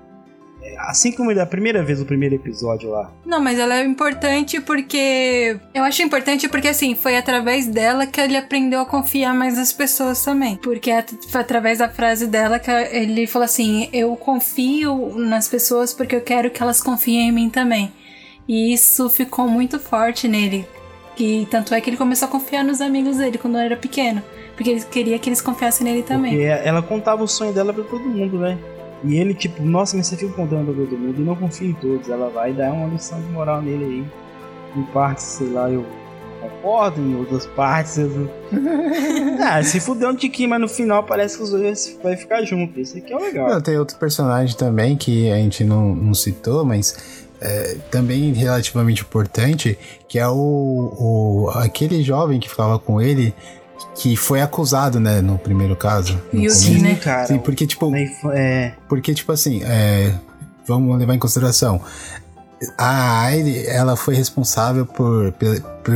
Assim como da primeira vez, o primeiro episódio lá. Não, mas ela é importante porque. Eu acho importante porque, assim, foi através dela que ele aprendeu a confiar mais nas pessoas também. Porque é- foi através da frase dela que ele falou assim: Eu confio nas pessoas porque eu quero que elas confiem em mim também. E isso ficou muito forte nele. Que tanto é que ele começou a confiar nos amigos dele quando era pequeno. Porque ele queria que eles confiassem nele também. Porque ela contava o sonho dela pra todo mundo, né? E ele, tipo, nossa, mas você fica contando pra todo mundo e não confia em todos. Ela vai dar uma lição de moral nele aí. Em partes, sei lá, eu concordo, em outras partes. Eu... ah, se fudeu um tiquinho, mas no final parece que os dois vai ficar junto. Isso aqui é legal. Não, tem outro personagem também que a gente não, não citou, mas. É, também relativamente importante, que é o, o aquele jovem que ficava com ele, que foi acusado, né, no primeiro caso. No Yuki, né? cara. Sim, porque, tipo, é... porque, tipo assim, é, vamos levar em consideração. A Aire, ela foi responsável por, por, por,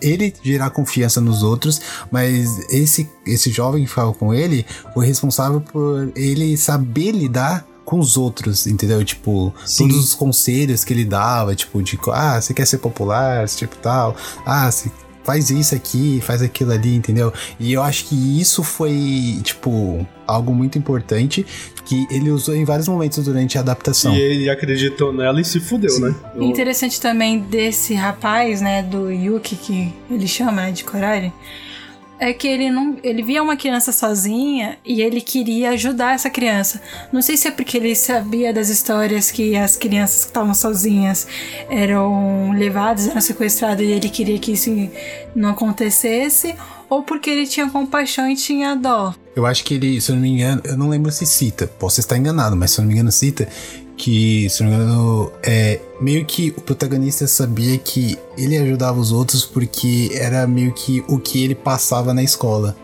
ele gerar confiança nos outros, mas esse, esse jovem que ficava com ele foi responsável por ele saber lidar com os outros, entendeu? Tipo, Sim. todos os conselhos que ele dava, tipo, de ah, você quer ser popular, tipo tal, ah, você faz isso aqui, faz aquilo ali, entendeu? E eu acho que isso foi, tipo, algo muito importante que ele usou em vários momentos durante a adaptação. E ele acreditou nela e se fudeu, Sim. né? Interessante também desse rapaz, né, do Yuki, que ele chama, né, de Korari, é que ele não ele via uma criança sozinha e ele queria ajudar essa criança. Não sei se é porque ele sabia das histórias que as crianças que estavam sozinhas eram levadas, eram sequestradas e ele queria que isso não acontecesse, ou porque ele tinha compaixão e tinha dó. Eu acho que ele, se eu não me engano, eu não lembro se cita, posso estar enganado, mas se eu não me engano cita que, se não me engano, é meio que o protagonista sabia que ele ajudava os outros porque era meio que o que ele passava na escola.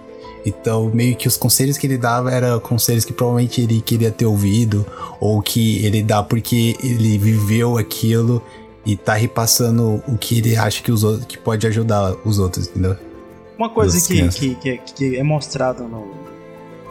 Então, meio que os conselhos que ele dava eram conselhos que provavelmente ele queria ter ouvido, ou que ele dá porque ele viveu aquilo e tá repassando o que ele acha que, os outros, que pode ajudar os outros, entendeu? Uma coisa que, que, que, que, é mostrado no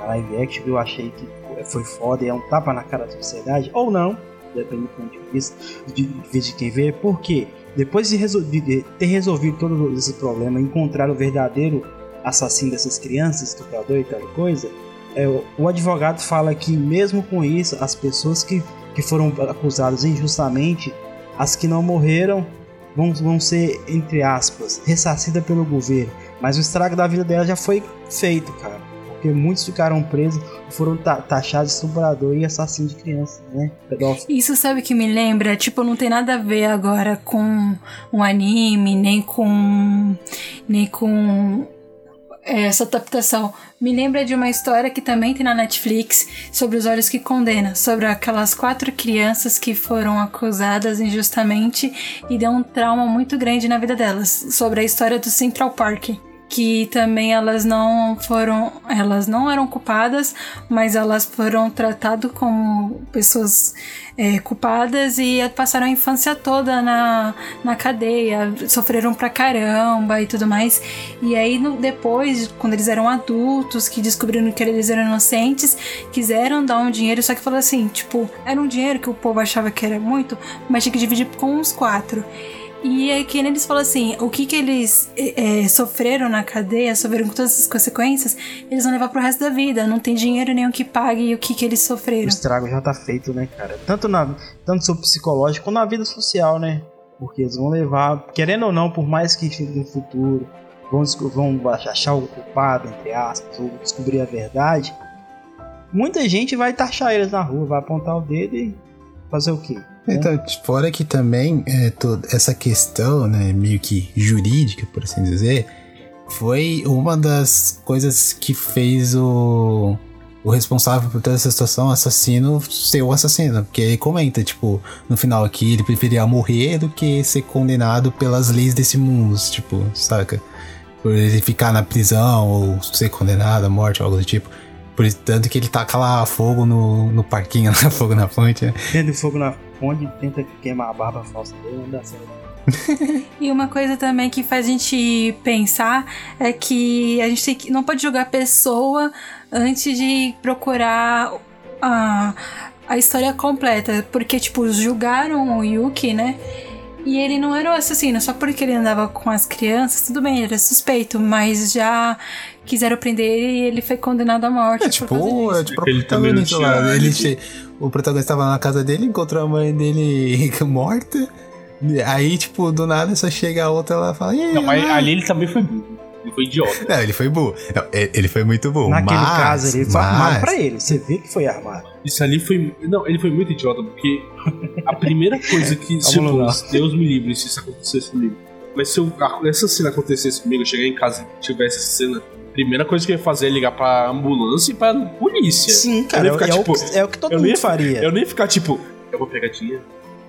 live action que eu achei que foi foda e é um tapa na cara da sociedade, ou não, depende do ponto de vista de, de quem vê, porque depois de, de, ter resolvido todo esse problema, encontrar o verdadeiro assassino dessas crianças, estuprador e tal coisa, é, o advogado fala que mesmo com isso, as pessoas que, que foram acusadas injustamente, as que não morreram, vão, vão ser, entre aspas, ressarcidas pelo governo. Mas o estrago da vida dela já foi feito, cara porque muitos ficaram presos foram taxados de estuprador e assassino de crianças, né? Pedófilo. Isso sabe que me lembra? Tipo, não tem nada a ver agora com um anime, nem com. nem com é, essa adaptação. Me lembra de uma história que também tem na Netflix sobre os olhos que condena, sobre aquelas quatro crianças que foram acusadas injustamente e deu um trauma muito grande na vida delas, sobre a história do Central Park que também elas não foram, elas não eram culpadas, mas elas foram tratadas como pessoas é, culpadas e passaram a infância toda na, na cadeia, sofreram pra caramba e tudo mais. E aí no, depois, quando eles eram adultos, que descobriram que eles eram inocentes, quiseram dar um dinheiro, só que falou assim, tipo, era um dinheiro que o povo achava que era muito, mas tinha que dividir com os quatro. E aí, que eles falam assim: o que que eles é, sofreram na cadeia, sofreram com todas essas consequências, eles vão levar pro resto da vida. Não tem dinheiro nenhum que pague o que que eles sofreram. O estrago já tá feito, né, cara? Tanto, na, tanto no psicológico quanto na vida social, né? Porque eles vão levar, querendo ou não, por mais que no futuro vão, vão achar o culpado, entre aspas, ou descobrir a verdade, muita gente vai taxar eles na rua, vai apontar o dedo e fazer o quê? Então, fora que também é, toda essa questão, né, meio que jurídica, por assim dizer, foi uma das coisas que fez o, o responsável por toda essa situação, assassino, ser o assassino. Porque ele comenta, tipo, no final aqui, ele preferia morrer do que ser condenado pelas leis desse mundo, tipo, saca? Por ele ficar na prisão ou ser condenado à morte, algo do tipo. Por isso, tanto que ele taca lá fogo no, no parquinho, lá, fogo na fonte. Né? Tendo fogo na fonte, tenta queimar a barba falsa dele, não dá certo. e uma coisa também que faz a gente pensar é que a gente tem que, não pode julgar a pessoa antes de procurar a, a história completa. Porque, tipo, julgaram o Yuki, né? E ele não era o assassino, só porque ele andava com as crianças, tudo bem, ele era suspeito, mas já quiseram prender ele e ele foi condenado à morte. É tipo, é tipo o protagonista lá. Ele, o protagonista estava na casa dele, encontrou a mãe dele morta. Aí, tipo, do nada só chega a outra ela fala. "E Não, mas lá?" ali ele também foi burro. Ele foi idiota. Não, ele foi burro. Não, ele ele foi muito burro. Naquele mas, caso, ele foi armado mas- pra ele. Você vê que foi armado. Isso ali foi. Não, ele foi muito idiota, porque a primeira coisa que. tipo, lá. Deus me livre se isso acontecesse comigo. Mas se eu- essa cena acontecesse comigo, eu chegar em casa e tivesse essa cena, primeira coisa que eu ia fazer é ligar pra ambulância e pra polícia. Sim, Eu cara. ia É, ficar, é tipo, o, é o que todo eu mundo nem- faria. Eu nem ia ficar tipo, é uma pegadinha.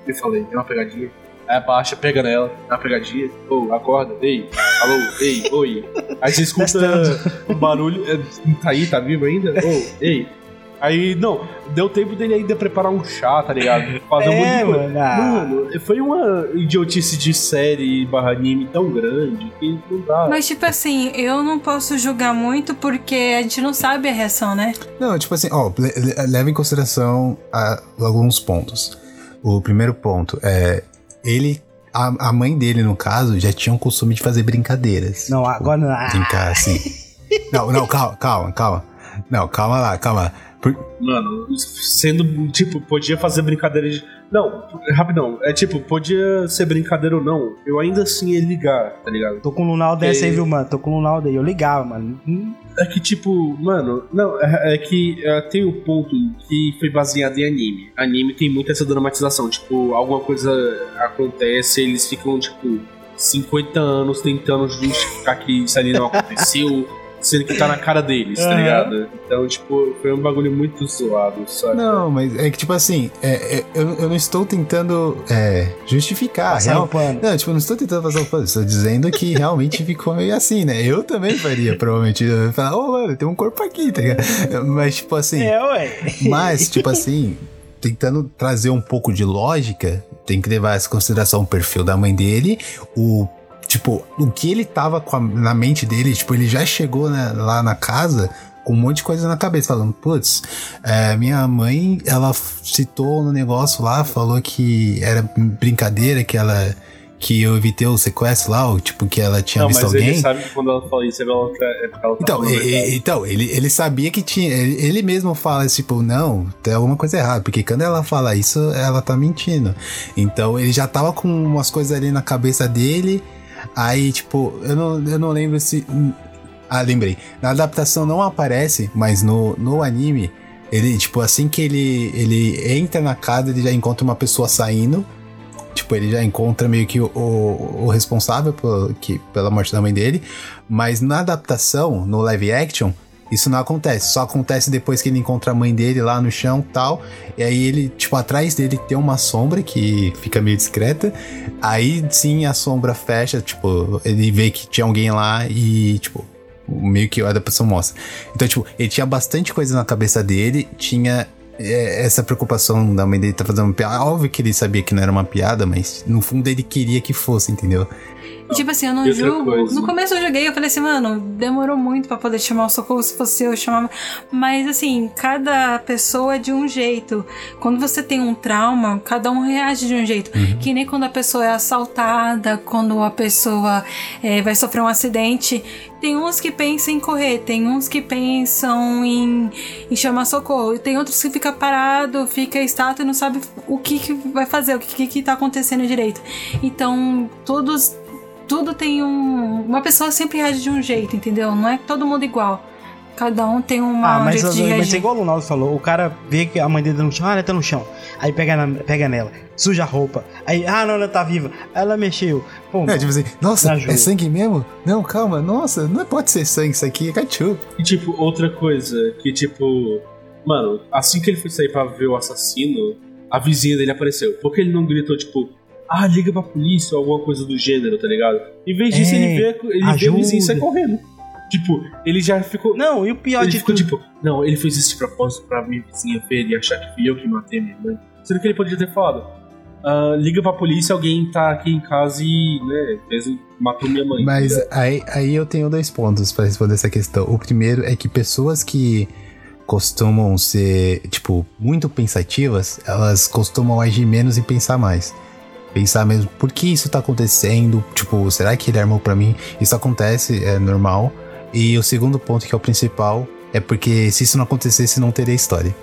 Eu falei, é uma pegadinha. Aí abaixa, pega nela, é uma pegadinha. Ô, acorda, ei, alô, ei, oi. Aí você escuta o barulho, é, tá aí, tá vivo ainda? Ô, ei. Aí, não, deu tempo dele ainda preparar um chá, tá ligado? Fazer um monte É, de coisa. mano. ah. Mano, foi uma idiotice de série barra anime tão grande que não dá. Mas, tipo assim, eu não posso julgar muito porque a gente não sabe a reação, né? Não, tipo assim, ó, le- le- leva em consideração ah, alguns pontos. O primeiro ponto é. Ele. A, a mãe dele, no caso, já tinha o costume de fazer brincadeiras. Não, agora não. Brincar assim. não, não, calma, calma, calma. Não, calma lá, calma lá. Por- Mano, sendo, tipo, podia fazer brincadeira de. Não, rapidão. É tipo, podia ser brincadeira ou não. Eu ainda assim ia ligar, tá ligado? Tô com o Lunal dessa aí, viu, mano? Tô com o Lunal daí. Eu ligava, mano. Hum, É que, tipo, mano, não, é, é que é, tem o ponto que foi baseado em anime. Anime tem muito essa dramatização. Tipo, alguma coisa acontece, eles ficam, tipo, 50 anos tentando justificar que isso ali não aconteceu, sendo que tá na cara deles, tá ligado? Então, tipo, foi um bagulho muito zoado, sabe? Não, mas é que, tipo assim, é- é- eu, eu não estou tentando é, justificar. passar real- o pano. Não, tipo, eu não estou tentando fazer o pano, estou dizendo que realmente ficou meio assim, né? Eu também faria, provavelmente. Eu ia falar, ô, mano, tem um corpo aqui, tá ligado? Mas, tipo assim. É, ué. Mas, tipo assim, tentando trazer um pouco de lógica, tem que levar em consideração o perfil da mãe dele, o. Tipo, o que ele tava com a- na mente dele, tipo, ele já chegou né, lá na casa com um monte de coisa na cabeça, falando, putz, é, minha mãe, ela citou no negócio lá, falou que era brincadeira, que ela. Que eu evitei o sequestro lá, ou tipo, que ela tinha Não, visto mas alguém. ele sabe que quando ela fala isso, ela tá, é porque ela tá Então, e- então ele, ele sabia que tinha. Ele, ele mesmo fala, tipo, não, tem alguma coisa errada. Porque quando ela fala isso, ela tá mentindo. Então ele já tava com umas coisas ali na cabeça dele. Aí, tipo, eu não, eu não lembro se. Ah, lembrei. Na adaptação não aparece, mas no, no anime, ele, tipo, assim que ele, ele entra na casa, ele já encontra uma pessoa saindo. Tipo, ele já encontra meio que o, o, o responsável pelo, que, pela morte da mãe dele. Mas na adaptação, no live action, isso não acontece. Só acontece depois que ele encontra a mãe dele lá no chão tal. E aí ele, tipo, atrás dele tem uma sombra que fica meio discreta. Aí sim a sombra fecha, tipo, ele vê que tinha alguém lá e, tipo, meio que a adaptação mostra. Então, tipo, ele tinha bastante coisa na cabeça dele, tinha é, essa preocupação da mãe dele tá fazendo uma piada. Óbvio que ele sabia que não era uma piada, mas no fundo ele queria que fosse, entendeu? Tipo assim, eu não outra julgo. No começo eu joguei, eu falei assim, mano, demorou muito pra poder chamar o socorro. Se fosse eu, chamava. Mas assim, cada pessoa é de um jeito. Quando você tem um trauma, cada um reage de um jeito. Que nem quando a pessoa é assaltada, quando a pessoa é, vai sofrer um acidente. Tem uns que pensam em correr, tem uns que pensam em, em chamar socorro, e tem outros que fica parado, fica estátua e não sabe o que, que vai fazer, o que, que, que tá acontecendo direito. Então, todos tudo tem um. Uma pessoa sempre reage de um jeito, entendeu? Não é todo mundo igual. Cada um tem uma, Ah, um mas, jeito de mas é igual o Lunaldo falou, o cara vê que a mãe dele tá no chão, ah, ela tá no chão. Aí pega, na- pega nela, suja a roupa. Aí, ah, não, ela tá viva. Ela mexeu. Pô, É, tipo assim, nossa, é sangue mesmo? Não, calma, nossa, não pode ser sangue, isso aqui é ketchup. E tipo, outra coisa, que tipo. Mano, assim que ele foi sair pra ver o assassino, a vizinha dele apareceu. Por que ele não gritou, tipo, ah, liga pra polícia ou alguma coisa do gênero, tá ligado? Em vez disso, É, ele vê, ele vê a ajuda. vizinha e sai correndo. Tipo, ele já ficou. Não, e o pior ele de ficou tudo. tipo, não, ele fez isso de propósito pra minha vizinha ver e achar que fui eu que matei minha mãe. Sendo que ele poderia ter falado. "Ah, liga pra polícia, alguém tá aqui em casa e, né, fez, matou minha mãe. Mas aí, aí eu tenho dois pontos pra responder essa questão. O primeiro é que pessoas que costumam ser, tipo, muito pensativas, elas costumam agir menos e pensar mais. Pensar mesmo, por que isso tá acontecendo? Tipo, será que ele armou pra mim? Isso acontece, é normal. E o segundo ponto, que é o principal, é porque se isso não acontecesse, não teria história.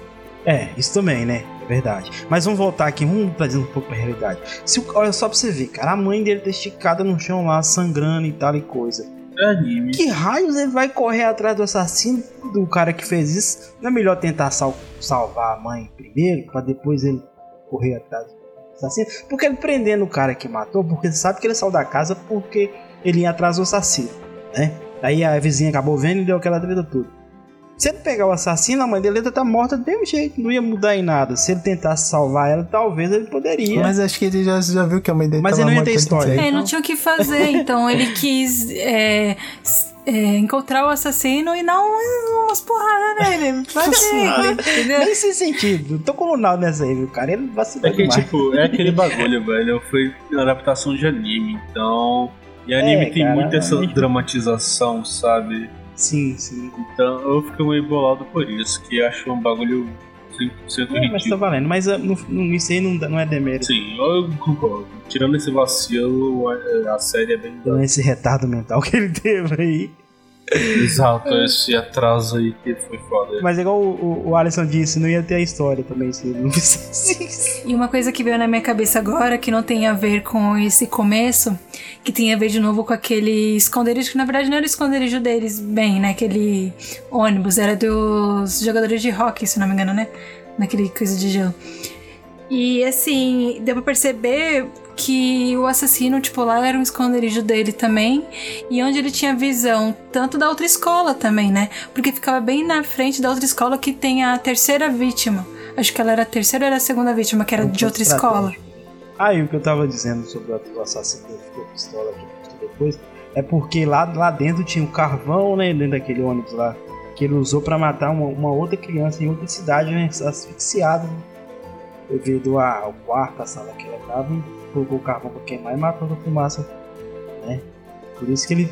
É, isso também, né? Verdade. Mas vamos voltar aqui, vamos trazer um pouco pra realidade. Se, o- olha só pra você ver, cara, a mãe dele tá esticada no chão lá, sangrando e tal e coisa. É anime. Que raios ele vai correr atrás do assassino do cara que fez isso? Não é melhor tentar sal- salvar a mãe primeiro, pra depois ele correr atrás do assassino? Porque ele prendendo o cara que matou, porque sabe que ele saiu da casa porque ele ia atrás do assassino, né? Aí a vizinha acabou vendo e deu aquela treta toda. Se ele pegar o assassino, a mãe dele tá morta do mesmo jeito, não ia mudar em nada. Se ele tentasse salvar ela, talvez ele poderia. Mas acho que ele já, já viu que a mãe dele Mas tava ele não ia morta ter história. dele. É, não tinha o que fazer, então ele quis é, é, encontrar o assassino e dar um- umas porradas nele. Sempre, entendeu? Nesse sentido, tô com o nessa aí, viu, cara? Ele vacilou É que, demais. tipo, é aquele bagulho, velho. Foi adaptação de anime, então. E anime É, tem cara, muito essa anime- dramatização, sabe? Sim, sim. Então eu fico meio bolado por isso, que acho um bagulho 100% É, mas tá valendo. Mas uh, no, no, isso aí não, não é demérito. Sim, eu concordo. Tirando esse vacilo, a, a série é bem. Então, esse retardo mental que ele teve aí. Exato, esse atraso aí que foi foda. Mas igual o, o, o Alisson disse, não ia ter a história também se ele não fizesse isso. E uma coisa que veio na minha cabeça agora, que não tem a ver com esse começo, que tem a ver de novo com aquele esconderijo, que na verdade não era o esconderijo deles, bem, né? Aquele ônibus, era dos jogadores de hockey, se não me engano, né? Naquele coisa de gelo. E assim, deu pra perceber que o assassino, tipo, lá era um esconderijo dele também. E onde ele tinha visão tanto da outra escola também, né? Porque ficava bem na frente da outra escola que tem a terceira vítima. Acho que ela era a terceira ou era a segunda vítima, que era de outra escola. Ah, e o que eu tava dizendo sobre o assassino que ficou pistola postou depois é porque lá, lá dentro tinha um carvão, né? Dentro daquele ônibus lá. Que ele usou pra matar uma, uma outra criança em outra cidade, né? Asfixiada. Né? Devido ao quarto, a sala que ela tava, colocou o carvão pra queimar e matou a fumaça. Né? Por isso que ele.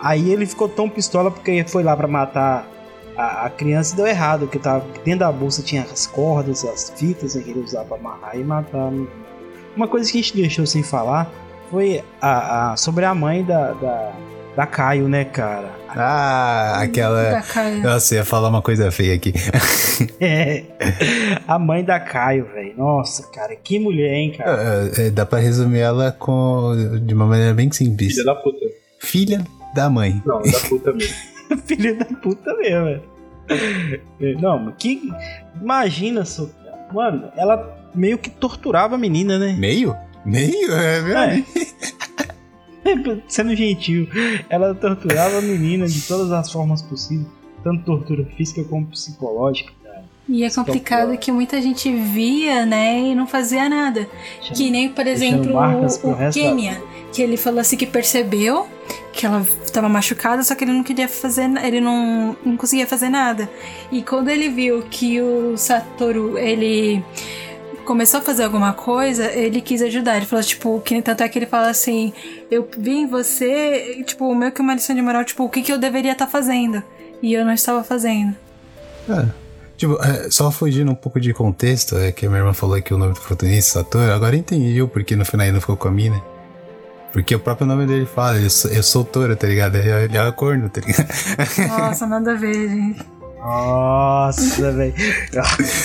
aí ele ficou tão pistola porque foi lá pra matar a, a criança e deu errado, porque tava, dentro da bolsa tinha as cordas, as fitas né, que ele usava pra amarrar e matar. né? Uma coisa que a gente deixou sem falar foi a, a- sobre a mãe da, da, da Caio, né, cara? Ah, aquela. Da Caio. Nossa, ia falar uma coisa feia aqui. É, a mãe da Caio, velho. Nossa, cara, que mulher, hein, cara? É, é, dá pra resumir ela com, de uma maneira bem simples. Filha da puta. Filha da mãe. Não, da puta mesmo. Filha da puta mesmo, velho. Não, mas que. Imagina só. Mano, ela meio que torturava a menina, né? Meio? Meio? É, meu É. Sendo gentil, ela torturava a menina de todas as formas possíveis, tanto tortura física como psicológica. E é complicado que muita gente via, né, e não fazia nada. Que nem, por exemplo, o, o resto da Kenya, que ele falou assim que percebeu que ela estava machucada, só que ele não queria fazer, ele não, não conseguia fazer nada. E quando ele viu que o Satoru, ele começou a fazer alguma coisa, ele quis ajudar. Ele falou, tipo, que tanto é que ele fala assim, eu vi em você, tipo, meio que uma lição de moral, tipo, o que, que eu deveria estar fazendo. E eu não estava fazendo. Tipo, é, só fugindo um pouco de contexto, é que a minha irmã falou que o nome do protagonista, Satoru, agora entendi o porquê no final ele não ficou com a mina. Porque o próprio nome dele fala, eu sou, eu sou touro, tá ligado? Ele, é- ele é corno, tá ligado? Nossa, nada a ver, gente. Nossa, velho.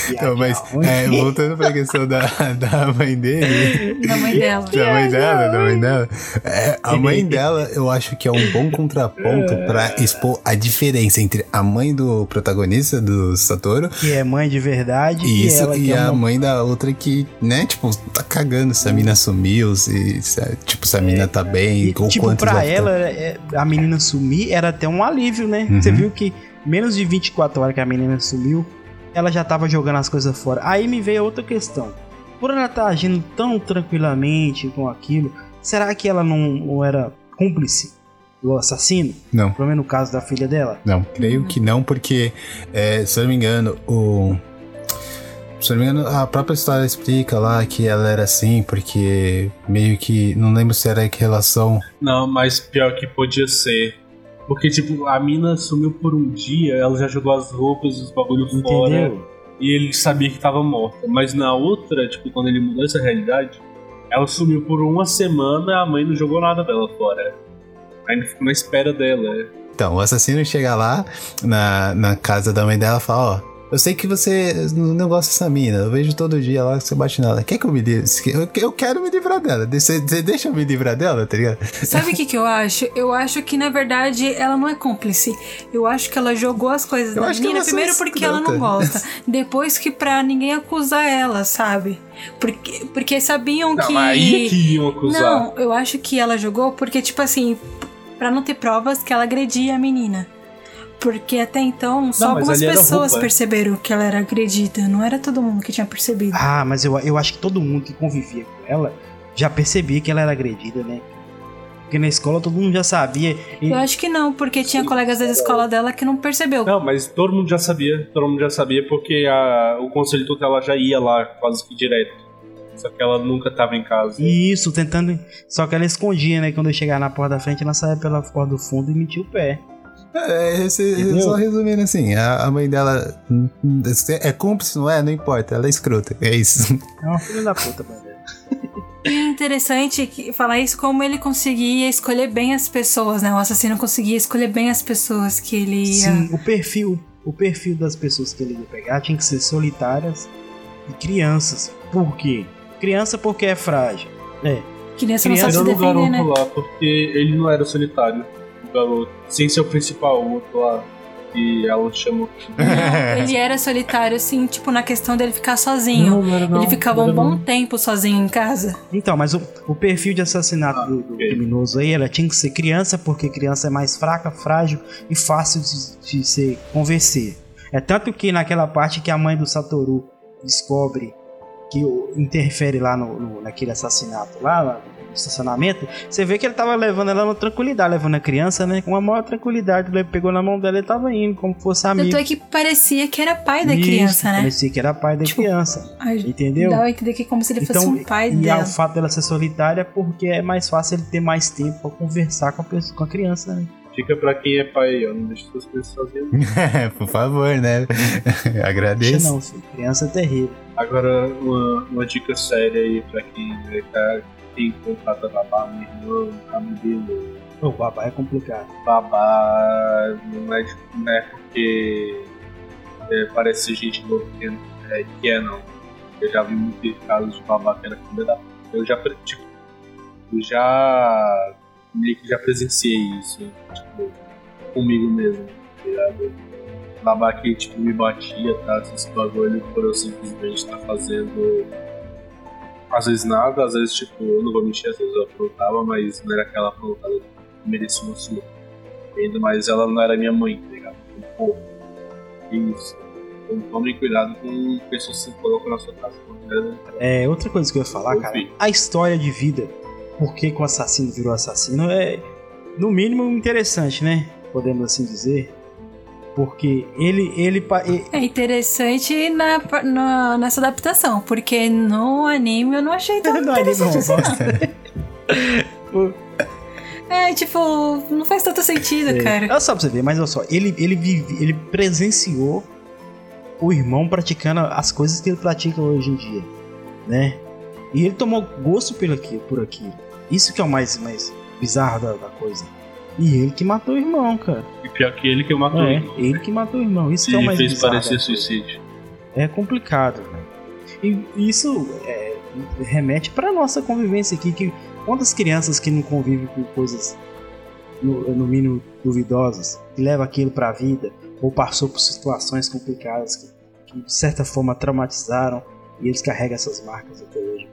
Então, mas, é, voltando pra questão da, da mãe dele, Da mãe dela. da mãe dela, da mãe dela, é, a mãe dela eu acho que é um bom contraponto pra expor a diferença entre a mãe do protagonista, do Satoru, Que é mãe de verdade E e isso, ela e que é a uma... mãe da outra que, né, tipo, tá cagando se a mina sumiu, se, se- tipo, se a mina tá bem, E, ou tipo, pra tá. ela, é- a menina sumir era até um alívio, né? Uhum. Você viu que menos de 24 horas que a menina sumiu, ela já tava jogando as coisas fora. Aí me veio outra questão. Por ela estar agindo tão tranquilamente com aquilo, será que ela não, não era cúmplice do assassino? Não, Pelo menos no caso da filha dela? não, creio que não, porque, é, se eu não me engano, o... Se eu não me engano, a própria história explica lá que ela era assim, porque meio que, não lembro se era que relação... Não, mas pior que podia ser. Porque, tipo, a mina sumiu por um dia, ela já jogou as roupas, os bagulho fora. E ele sabia que tava morta. Mas na outra, tipo, quando ele mudou essa realidade, ela sumiu por uma semana a mãe não jogou nada dela fora. Ainda ficou na espera dela. é. Então, o assassino chega lá na, na casa da mãe dela e fala, ó, eu sei que você não gosta dessa mina. Eu vejo todo dia lá que você bate nela. Quer que eu me livre? Eu, quero me livrar dela. Você, deixa eu me livrar dela, tá ligado? Sabe o que, que eu acho? Eu acho que, na verdade, ela não é cúmplice. Eu acho que ela jogou as coisas Eu da acho que menina é primeiro porque ela não escrota. gosta. Depois que pra ninguém acusar ela, sabe? Porque, porque sabiam Não, que. mas aí que iam acusar. Não, eu acho que ela jogou porque, tipo assim, pra não ter provas que ela agredia a menina. Porque até então só Não, mas algumas pessoas roupa. perceberam que ela era agredida. Não era todo mundo que tinha percebido. Ah, mas eu, eu acho que todo mundo que convivia com ela já percebia que ela era agredida, né? Porque na escola todo mundo já sabia. E- Eu acho que não, porque tinha colegas da escola dela que não percebeu. Não, mas todo mundo já sabia, todo mundo já sabia porque a, o conselho tutelar já ia lá quase que direto. Só que ela nunca tava em casa. Isso, tentando. Só que ela escondia, né? Quando eu chegava na porta da frente, ela saía pela porta do fundo e metia o pé. É, esse- Entendeu? só resumindo assim, a, a mãe dela é cúmplice, não é? Não importa, ela é escrota. É isso. É uma filha da puta, mano. E é interessante que- falar isso como ele conseguia escolher bem as pessoas, né? O assassino conseguia escolher bem as pessoas que ele ia. Sim, o perfil, o perfil das pessoas que ele ia pegar tinha que ser solitárias e crianças. Por quê? Criança porque é frágil. É. Criança não Era sabe se defender, né? lá, porque ele não era solitário, garoto. Sem ser o principal, o outro lá. E ela chamou. Não, ele era solitário, assim, tipo, na questão dele ficar sozinho. não era não. ele ficava não um bom não. tempo sozinho em casa. Então, mas o, o perfil de assassinato Ah, do, do criminoso aí, ela tinha que ser criança, porque criança é mais fraca, frágil e fácil de, de se convencer. É tanto que naquela parte que a mãe do Satoru descobre que interfere lá no, no- naquele assassinato, lá, estacionamento, você vê que ele tava levando ela na tranquilidade, levando a criança, né? Com a maior tranquilidade, ele pegou na mão dela e tava indo, como fosse amigo. Tanto é que parecia que era pai da Isso, criança, né? Parecia que era pai da Tipo, criança. Ai, Entendeu? Dá a entender que é como se ele fosse Então, um pai e dela. o fato dela ser solitária é porque é mais fácil ele ter mais tempo pra conversar com a, pessoa, com a criança, né? Fica pra quem é pai, ó. Não deixa suas coisas sozinho. Por favor, né? Deixa Agradeço. não, filho. Criança é terrível. Agora, uma, uma dica séria aí pra quem tá, tem contato a babá, meu irmão, tá dando. O babá é complicado. Babá não é, não é porque é, parece gente boa que é, que é, não. Eu já vi muitos casos de babá que era filha da puta. Eu já, tipo, eu já meio que já presenciei isso, tipo, comigo mesmo, tá ligado? Babá que, tipo, me batia, tá? Esse bagulho por eu simplesmente estar fazendo às vezes nada, às vezes, tipo, eu não vou mentir, às vezes eu aprontava, mas não era aquela aprontada que merecia uma surra. Ainda mais ela não era minha mãe, tá ligado? Então, pô, isso. Então tomem cuidado com pessoas que se colocam na sua casa. né? É, outra coisa que eu ia falar, cara, a história de vida, por que, que o assassino virou assassino, é no mínimo interessante, né? Podemos assim dizer. Porque ele, ele, É interessante na, na- nessa adaptação, porque no anime eu não achei tão não interessante. O- É, tipo, não faz tanto sentido, É. cara. Olha só pra você ver, mas olha só, ele, ele, vive, ele presenciou o irmão praticando as coisas que ele pratica hoje em dia, né? E ele tomou gosto pelo aquilo, por aquilo. Isso que é o mais, mais bizarro da, da coisa. E ele que matou o irmão, cara. E pior que ele que eu matou. É, ele. ele que matou o irmão. Isso que é o Ele mais fez bizarro. parecer coisa. suicídio. É complicado, né? E isso é, remete pra nossa convivência aqui, que quantas crianças que não convivem com coisas no, no mínimo duvidosas, que leva aquilo pra vida, ou passou por situações complicadas que, que de certa forma traumatizaram e eles carregam essas marcas até hoje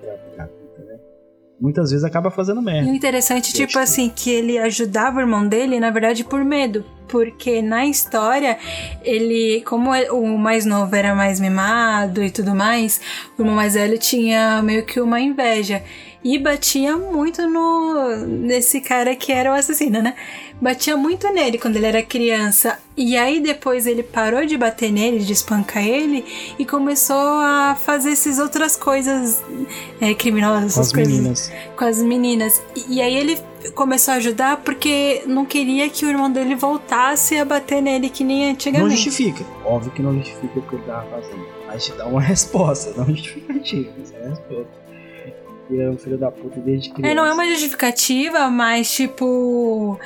Muitas vezes acaba fazendo E merda. o interessante, tipo assim, que ele ajudava o irmão dele, na verdade, por medo. Porque na história, ele, como é- o mais novo era mais mimado e tudo mais, o irmão mais velho tinha meio que uma inveja. E batia muito no nesse cara que era o assassino, né? Batia muito nele quando ele era criança. E aí depois ele parou de bater nele, de espancar ele, e começou a fazer essas outras coisas é, criminosas, Com as coisas meninas. com as meninas. E, e aí ele começou a ajudar porque não queria que o irmão dele voltasse a bater nele que nem Não antigamente. justifica. Óbvio que não justifica o que ele tava fazendo. Mas te dá uma resposta, não justificativa. Mas é a resposta. E é um filho da puta desde criança. É, não é uma justificativa, mas tipo.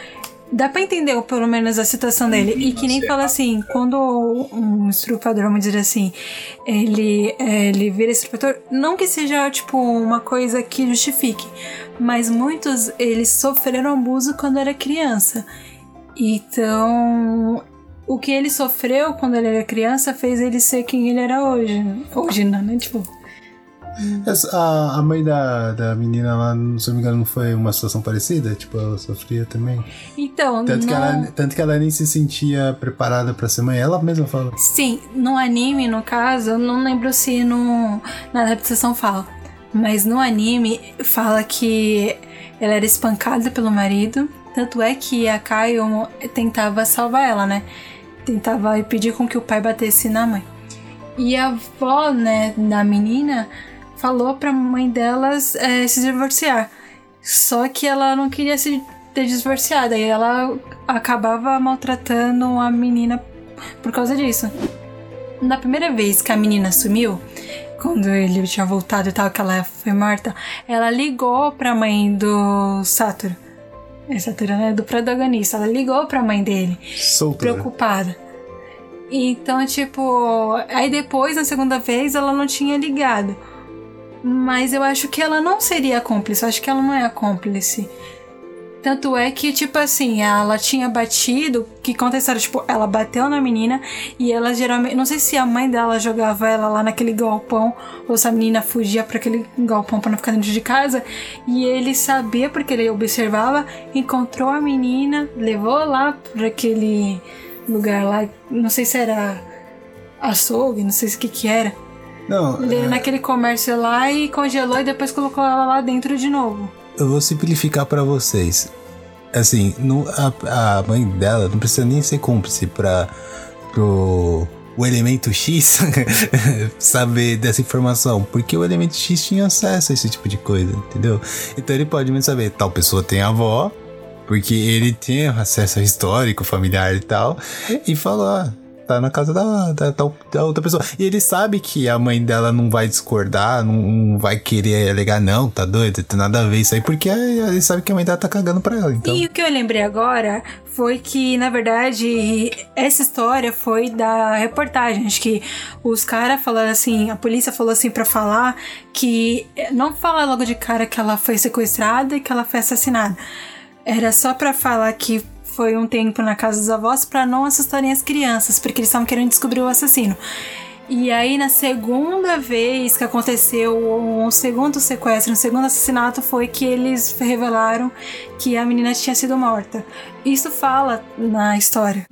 dá pra entender pelo menos a situação dele. E que nem fala assim, quando um estrupador, vamos dizer assim, ele, é, ele vira estrupador, não que seja tipo uma coisa que justifique, mas muitos eles sofreram abuso quando era criança. Então, o que ele sofreu quando ele era criança fez ele ser quem ele era hoje. Hoje, não, né? Tipo, Essa- a, a mãe da, da menina lá, se não me engano, não foi uma situação parecida? Tipo, ela sofria também. então, Tanto, que não- ela, tanto que ela nem se sentia preparada pra ser mãe. Ela mesma fala. Sim, no anime, no caso, eu não lembro se no, na adaptação fala. Mas no anime fala que ela era espancada pelo marido. Tanto é que a Kaio tentava salvar ela, né? Tentava impedir com que o pai batesse na mãe. E a avó, né, da menina falou pra mãe delas eh, se divorciar. Só que ela não queria se ter divorciado. E ela acabava maltratando a menina por causa disso. Na primeira vez que a menina sumiu, quando ele tinha voltado e tal, que ela foi morta, ela ligou pra mãe do Satoru. É Satoru, né? Do protagonista. Ela ligou pra mãe dele, Solta. preocupada. Então, tipo. Aí depois, na segunda vez, ela não tinha ligado. Mas eu acho que ela não seria cúmplice. Eu acho que ela não é a cúmplice. Tanto é que, tipo assim, ela tinha batido, que conta a história, tipo, ela bateu na menina e ela geralmente. Não sei se a mãe dela jogava ela lá naquele galpão ou se a menina fugia para aquele galpão pra não ficar dentro de casa. E ele sabia, porque ele observava, encontrou a menina, levou lá pra aquele lugar lá, não sei se era açougue, não sei se o que que era. Não, Ele- Naquele comércio lá e congelou e depois colocou ela lá dentro de novo. eu vou simplificar pra vocês. Assim, no- a, a mãe dela não precisa nem ser cúmplice pra pro o elemento X saber dessa informação, porque o elemento X tinha acesso a esse tipo de coisa, entendeu? Então ele pode mesmo saber, tal pessoa tem avó, porque ele tem acesso ao histórico familiar e tal, e falou, ah, tá na casa da, da, da outra pessoa. E ele sabe que a mãe dela não vai discordar, não, não vai querer alegar, não, tá doido, tem nada a ver isso aí, porque ele sabe que a mãe dela tá cagando pra ela, então... E o que eu lembrei agora foi que, na verdade, essa história foi da reportagem. Acho que os caras falaram assim, a polícia falou assim pra falar que não fala logo de cara que ela foi sequestrada e que ela foi assassinada. Era só pra falar que foi um tempo na casa dos avós pra não assustarem as crianças, porque eles estavam querendo descobrir o assassino. E aí, na segunda vez que aconteceu um segundo sequestro, um segundo assassinato, foi que eles revelaram que a menina tinha sido morta. Isso fala na história.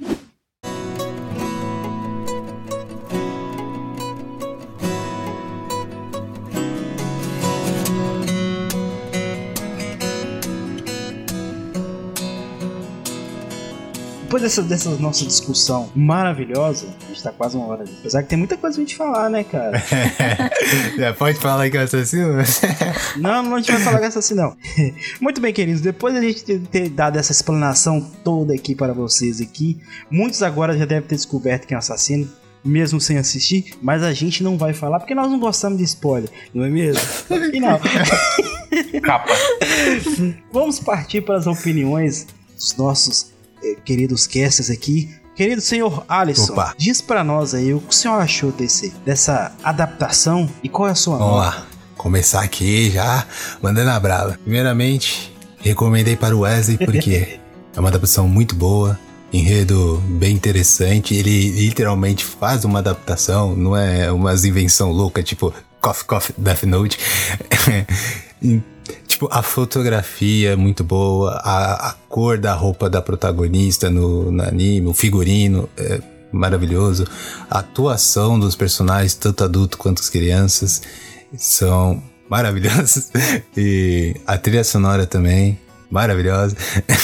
Depois dessa, dessa nossa discussão maravilhosa, a gente tá quase uma hora. Apesar que tem muita coisa pra gente falar, né, cara? Já pode falar que é assassino? Não, não a gente vai falar dessa assim, não. Muito bem, queridos. Depois da gente ter, dado essa explanação toda aqui para vocês aqui, muitos agora já devem ter descoberto quem é o assassino, mesmo sem assistir, mas a gente não vai falar porque nós não gostamos de spoiler, não é mesmo? E não. Capa. Vamos partir para as opiniões dos nossos queridos casters aqui. Querido senhor Alisson, Opa. diz pra nós aí o que o senhor achou desse, dessa adaptação e qual é a sua Vamos nota? lá, começar aqui já, mandando a brava. Primeiramente, recomendei para o Wesley porque é uma adaptação muito boa, enredo bem interessante. Ele literalmente faz uma adaptação, não é umas invenção louca, tipo Coffee Coffee Death Note. Tipo, a fotografia é muito boa, a, a cor da roupa da protagonista no, no anime, o figurino é maravilhoso, a atuação dos personagens, tanto adulto quanto as crianças, são maravilhosos. E a trilha sonora também, maravilhosa.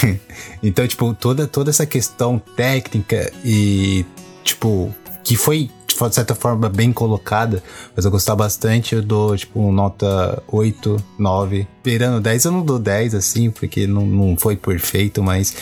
então, tipo, toda, toda essa questão técnica e, tipo, que foi, de certa forma, bem colocada, mas eu gostar bastante, eu dou, tipo, nota 8, 9. Beirando 10, eu não dou 10, assim, porque não, não foi perfeito, mas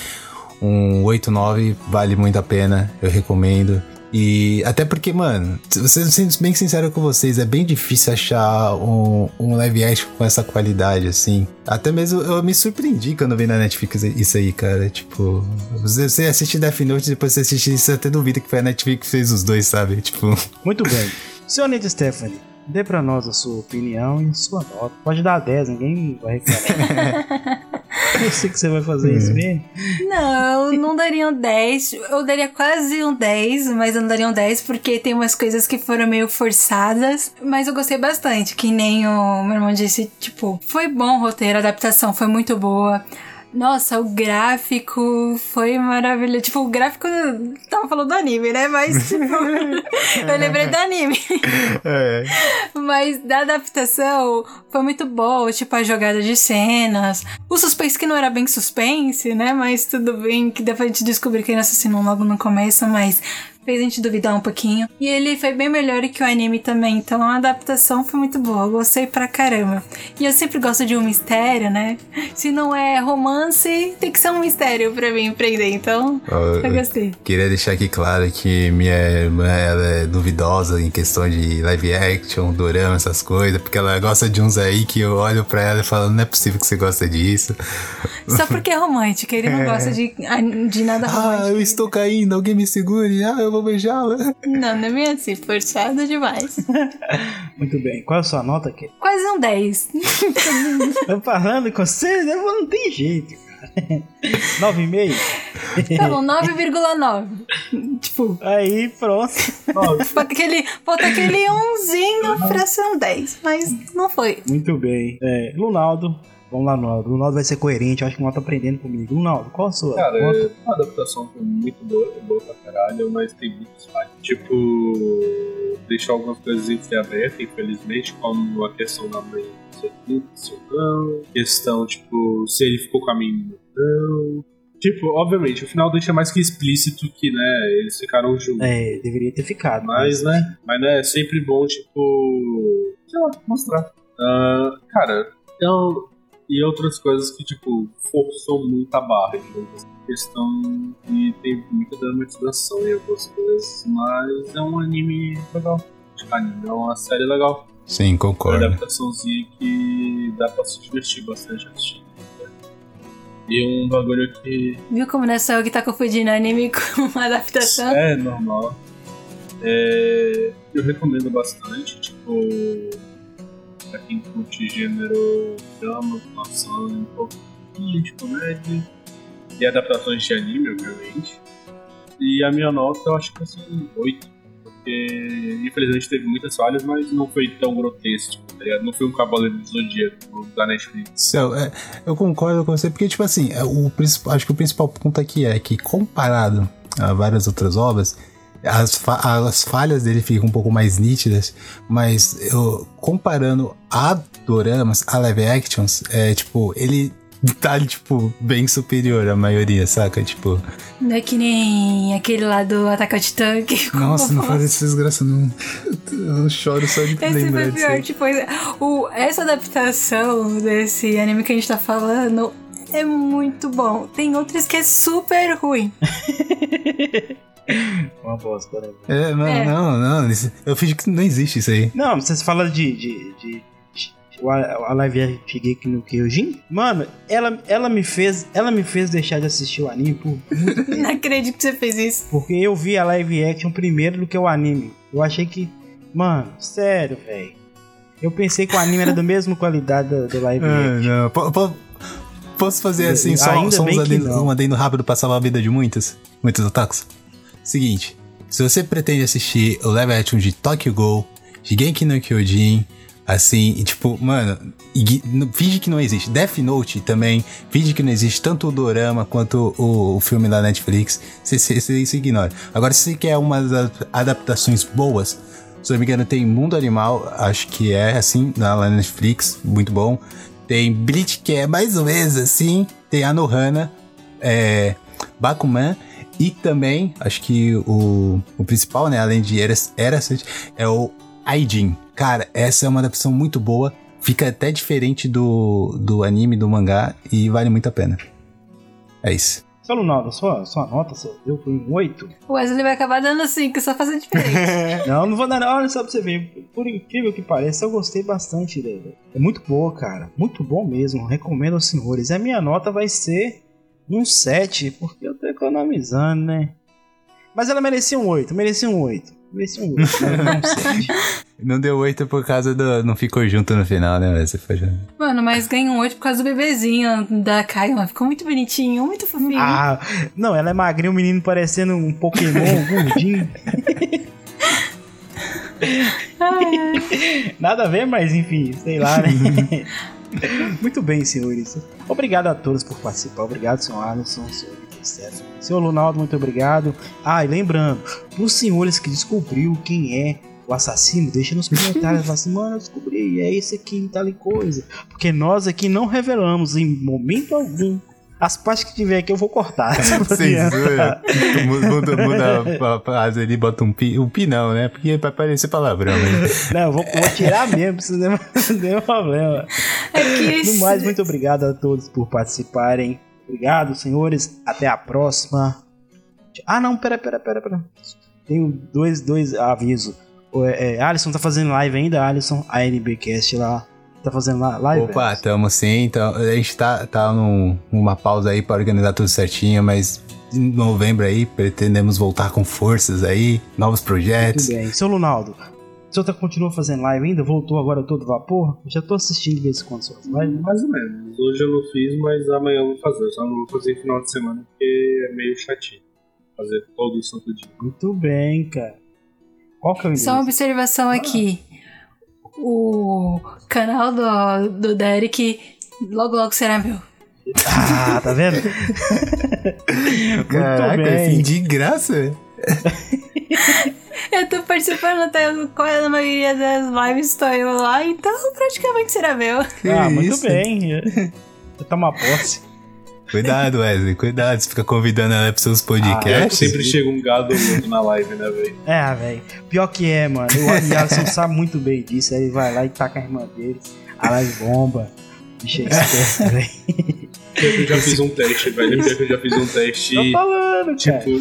um 8, 9 vale muito a pena, eu recomendo. E até porque, mano, sendo bem sincero com vocês, é bem difícil achar um, um live action com essa qualidade, assim. Até mesmo eu me surpreendi quando vi na Netflix isso aí, cara. Tipo, você, assiste Death Note e depois você assiste isso, você até duvida que foi a Netflix que fez os dois, sabe? Tipo. Muito bem. Senhorita Stephanie, dê pra nós a sua opinião e sua nota. Pode dar 10, ninguém vai reclamar. eu sei que você vai fazer isso Hum. mesmo. Não, eu não daria um 10. Eu daria quase um 10, mas eu não daria um 10 porque tem umas coisas que foram meio forçadas. Mas eu gostei bastante, que nem o meu irmão disse, tipo, foi bom o roteiro, a adaptação foi muito boa. Nossa, o gráfico foi maravilhoso. Tipo, o gráfico. Tava falando do anime, né? Mas, tipo. eu lembrei do anime. É. Mas da adaptação foi muito boa, tipo a jogada de cenas. O suspense que não era bem suspense, né? Mas tudo bem, que dá pra gente descobrir quem assassinou logo no começo, mas fez a gente duvidar um pouquinho. E ele foi bem melhor que o anime também, então a adaptação foi muito boa, eu gostei pra caramba. E eu sempre gosto de um mistério, né? Se não é romance, tem que ser um mistério pra mim prender, então eu gostei. Queria deixar aqui claro que minha irmã ela é duvidosa em questão de live action, dorama, essas coisas, porque ela gosta de uns aí que eu olho pra ela e falo, não é possível que você gosta disso. Só porque é romântico, ele não gosta de, de nada Ah, romântico. eu estou caindo, alguém me segure, ah, eu vou beijá-la. Não, não é bem assim, forçado demais. Muito bem. Qual é a sua nota, Kê? Quase um 10. Tô falando com você, né? não tem jeito, cara. 9,5? Tá bom, 9,9. tipo, Aí, pronto. falta aquele, falta aquele umzinho pra ser um 10, mas não foi. Muito bem. É, Lunaldo. Vamos lá, Lunaldo. Lunaldo vai ser coerente, eu acho que o Lunaldo tá aprendendo comigo. Lunaldo, qual a sua Cara, nota? é- a adaptação foi muito boa, foi boa pra caralho, mas tem muitos falhos. Tipo, deixou algumas coisas entreabertas, infelizmente, como a questão da mãe se ou não, questão, tipo, se ele ficou com a menina ou não. Tipo, obviamente, o final deixa mais que explícito que, né, eles ficaram juntos. É, deveria ter ficado. Mas, né? Mas né, é sempre bom, tipo. Sei lá, mostrar. Ah, cara, então. E outras coisas que, tipo, forçou muito a barra, digamos assim. Questão e tem muita dramatização em algumas coisas, mas é um anime legal. Tipo, anime é uma série legal. Sim, Uma concordo. adaptaçãozinha que dá pra se divertir bastante assistindo. né? E um bagulho que Viu como não é só eu que tá confundindo anime com adaptação? É normal. É, eu recomendo bastante, tipo, quem curte gênero drama, ação, um pouquinho de comédia e adaptações de anime, obviamente. E a minha nota eu acho que vai ser um 8. Porque infelizmente teve muitas falhas, mas não foi tão grotesco, tá? Não foi um Cavaleiro do Zodíaco da Netflix. Céu, é, eu concordo com você, porque, tipo assim, é, o, acho que o principal ponto aqui é que, comparado a várias outras obras, as, fa- as falhas dele ficam um pouco mais nítidas, mas eu, comparando a doramas, a live actions, é, tipo, ele tá, tipo, bem superior à maioria, saca? Tipo, Não é que nem aquele lá do Ataque ao Titã que ficou nossa, não faz essa desgraça, não. Eu choro só de Esse lembrar foi pior, tipo, o, essa adaptação desse anime que a gente tá falando é muito bom. Tem outros que é super ruim. Uma bosta, né? É, não, É. não, não, isso- eu fingi que não existe isso aí. Não, vocês falam de. de, de, de a, live Shigeki no Kyojin? Mano, ela, ela me fez. Ela me fez deixar de assistir o anime por. Não acredito que você fez isso. Porque eu vi a live action primeiro do que o anime. Eu achei que. Mano, sério, velho. Eu pensei que o anime era da mesma qualidade do, do live Ah, action. não. Po- po- posso fazer assim, só, Ainda só uns adendo, não. um adendo rápido pra salvar a vida de muitos? Muitos otakus? Seguinte, se você pretende assistir o live action de Tokyo Ghoul, Shigeki no Kyojin, assim, e tipo, mano, finge que não existe. Death Note também, finge que não existe tanto o dorama quanto o, o filme da Netflix, você, ignora. Agora, se você quer a- adaptações boas, se não me engano, tem Mundo Animal, acho que é assim, na Netflix, muito bom. Tem Bleach, que é mais ou menos assim. Tem Anohana, é, Bakuman. E também, acho que o, o principal, né, além de Eras, é o Aijin. Cara, essa é uma adaptação muito boa. Fica até diferente do, do anime, do mangá, e vale muito a pena. É isso. Seu Lunaldo, sua, sua nota, seu deu foi um 8? O Wesley vai acabar dando 5, só fazendo diferente. não, não vou dar, não. Olha só pra você ver. Por incrível que pareça, eu gostei bastante dele. É muito boa, cara. Muito bom mesmo. Recomendo aos senhores. A minha nota vai ser um 7, porque eu tô economizando, né? Mas ela merecia um 8, merecia um 8. Merecia um 8, não um 7. Não deu 8 por causa do. Não ficou junto no final, né? Você foi já... Mano, mas ganha um 8 por causa do bebezinho da Kaima. Ficou muito bonitinho, muito fofinho. Ah, não, ela é magrinha, o menino parecendo um Pokémon gordinho. Nada a ver, mas enfim, sei lá, né? Muito bem, senhores. Obrigado a todos por participar. Obrigado, senhor Alisson, senhor Stephanie. Senhor Lunaldo, muito obrigado. Ah, e lembrando, os senhores que descobriu quem é o assassino, deixa nos comentários, fala assim, mano, eu descobri, é esse aqui, tal e coisa. Porque nós aqui não revelamos em momento algum as partes que tiver aqui eu vou cortar. Censura. muda, muda a frase ali, bota um pi, um pi não, né? Porque vai parecer palavrão. Né? Não, eu vou, vou tirar mesmo, não tem problema. É que no mais, muito obrigado a todos por participarem. Obrigado, senhores. Até a próxima. Ah, não, pera, pera, pera, pera. Tenho dois, dois avisos. É, é, Alisson tá fazendo live ainda, Alisson, a NBcast lá. Tá fazendo live? Opa, tamo sim. Então, a gente tá, tá num, numa pausa aí pra organizar tudo certinho, mas em novembro aí pretendemos voltar com forças aí, novos projetos. Muito bem. Seu Lunaldo, o senhor tá, continua fazendo live ainda? Voltou agora todo vapor? Eu já tô assistindo de vez em quando suas lives. Mais ou menos. Hoje eu não fiz, mas amanhã eu vou fazer. Eu só não vou fazer em final de semana porque é meio chatinho. Fazer todo o santo dia. Muito bem, cara. Qual que é o Só uma observação ah. aqui o canal do, do Derek logo logo será meu. Ah, tá vendo? Caraca, bem. assim, de graça. eu tô participando até quase na maioria das lives, estou eu lá, então praticamente será meu. ah, muito bem. Eu tomo posse. Cuidado, Wesley, cuidado. Você fica convidando ela pros seus podcasts. Ah, sempre chega um gado na live, né, velho? É, velho. Pior que é, mano. O Alisson sabe muito bem disso. Aí ele vai lá e taca a irmã dele. A live bomba. Bicho é esperto, velho. Eu já fiz um teste, velho. Eu já fiz um teste. Tô falando, tipo, cara.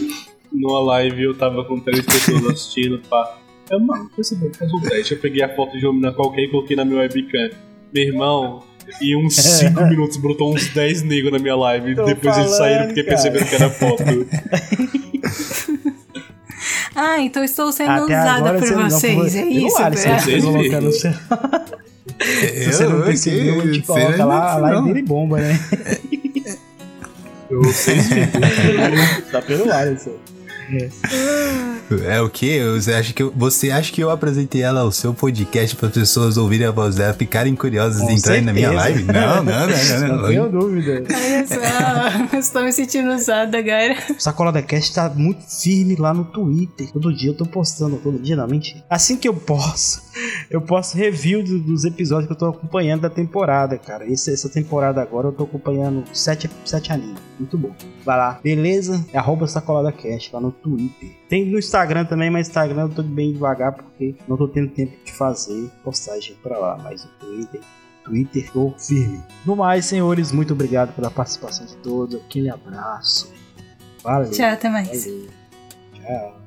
numa live eu tava com três pessoas assistindo, pá. Eu, mano, percebeu, faz um teste. Eu peguei a foto de uma menina qualquer e coloquei na minha webcam. Meu irmão, e uns 5 minutos brotou uns 10 negros na minha live. Tô Depois falando, eles saíram porque cara. perceberam que era foto. ah, então estou sendo Até usada por vocês. É isso, velho. Vocês colocando o seu... Se você não percebeu, a gente coloca lá a live dele bomba, né? Vocês Tá pelo Alisson. É o que? Você acha que eu, você acha que eu apresentei ela ao seu podcast para as pessoas ouvirem a voz dela, ficarem curiosas e entrarem na minha live? Não, não, não, não. Não, não tenho dúvida. Olha só, estou me sentindo usada agora. Sacola da Cast tá muito firme lá no Twitter. Todo dia eu tô postando, todo dia, não, mentira. Assim que eu posso, eu posto review do, dos episódios que eu tô acompanhando da temporada, cara. Esse, essa temporada agora eu tô acompanhando sete, sete animes. Muito bom. Vai lá, beleza? É arroba Sacola da Cast lá no Twitter. Tem no Instagram também, mas Instagram eu tô bem devagar porque não tô tendo tempo de fazer postagem pra lá. Mas o Twitter, Twitter tô firme. No mais, senhores, muito obrigado pela participação de todos. Aquele abraço. Valeu. Tchau, até mais. Valeu. Tchau.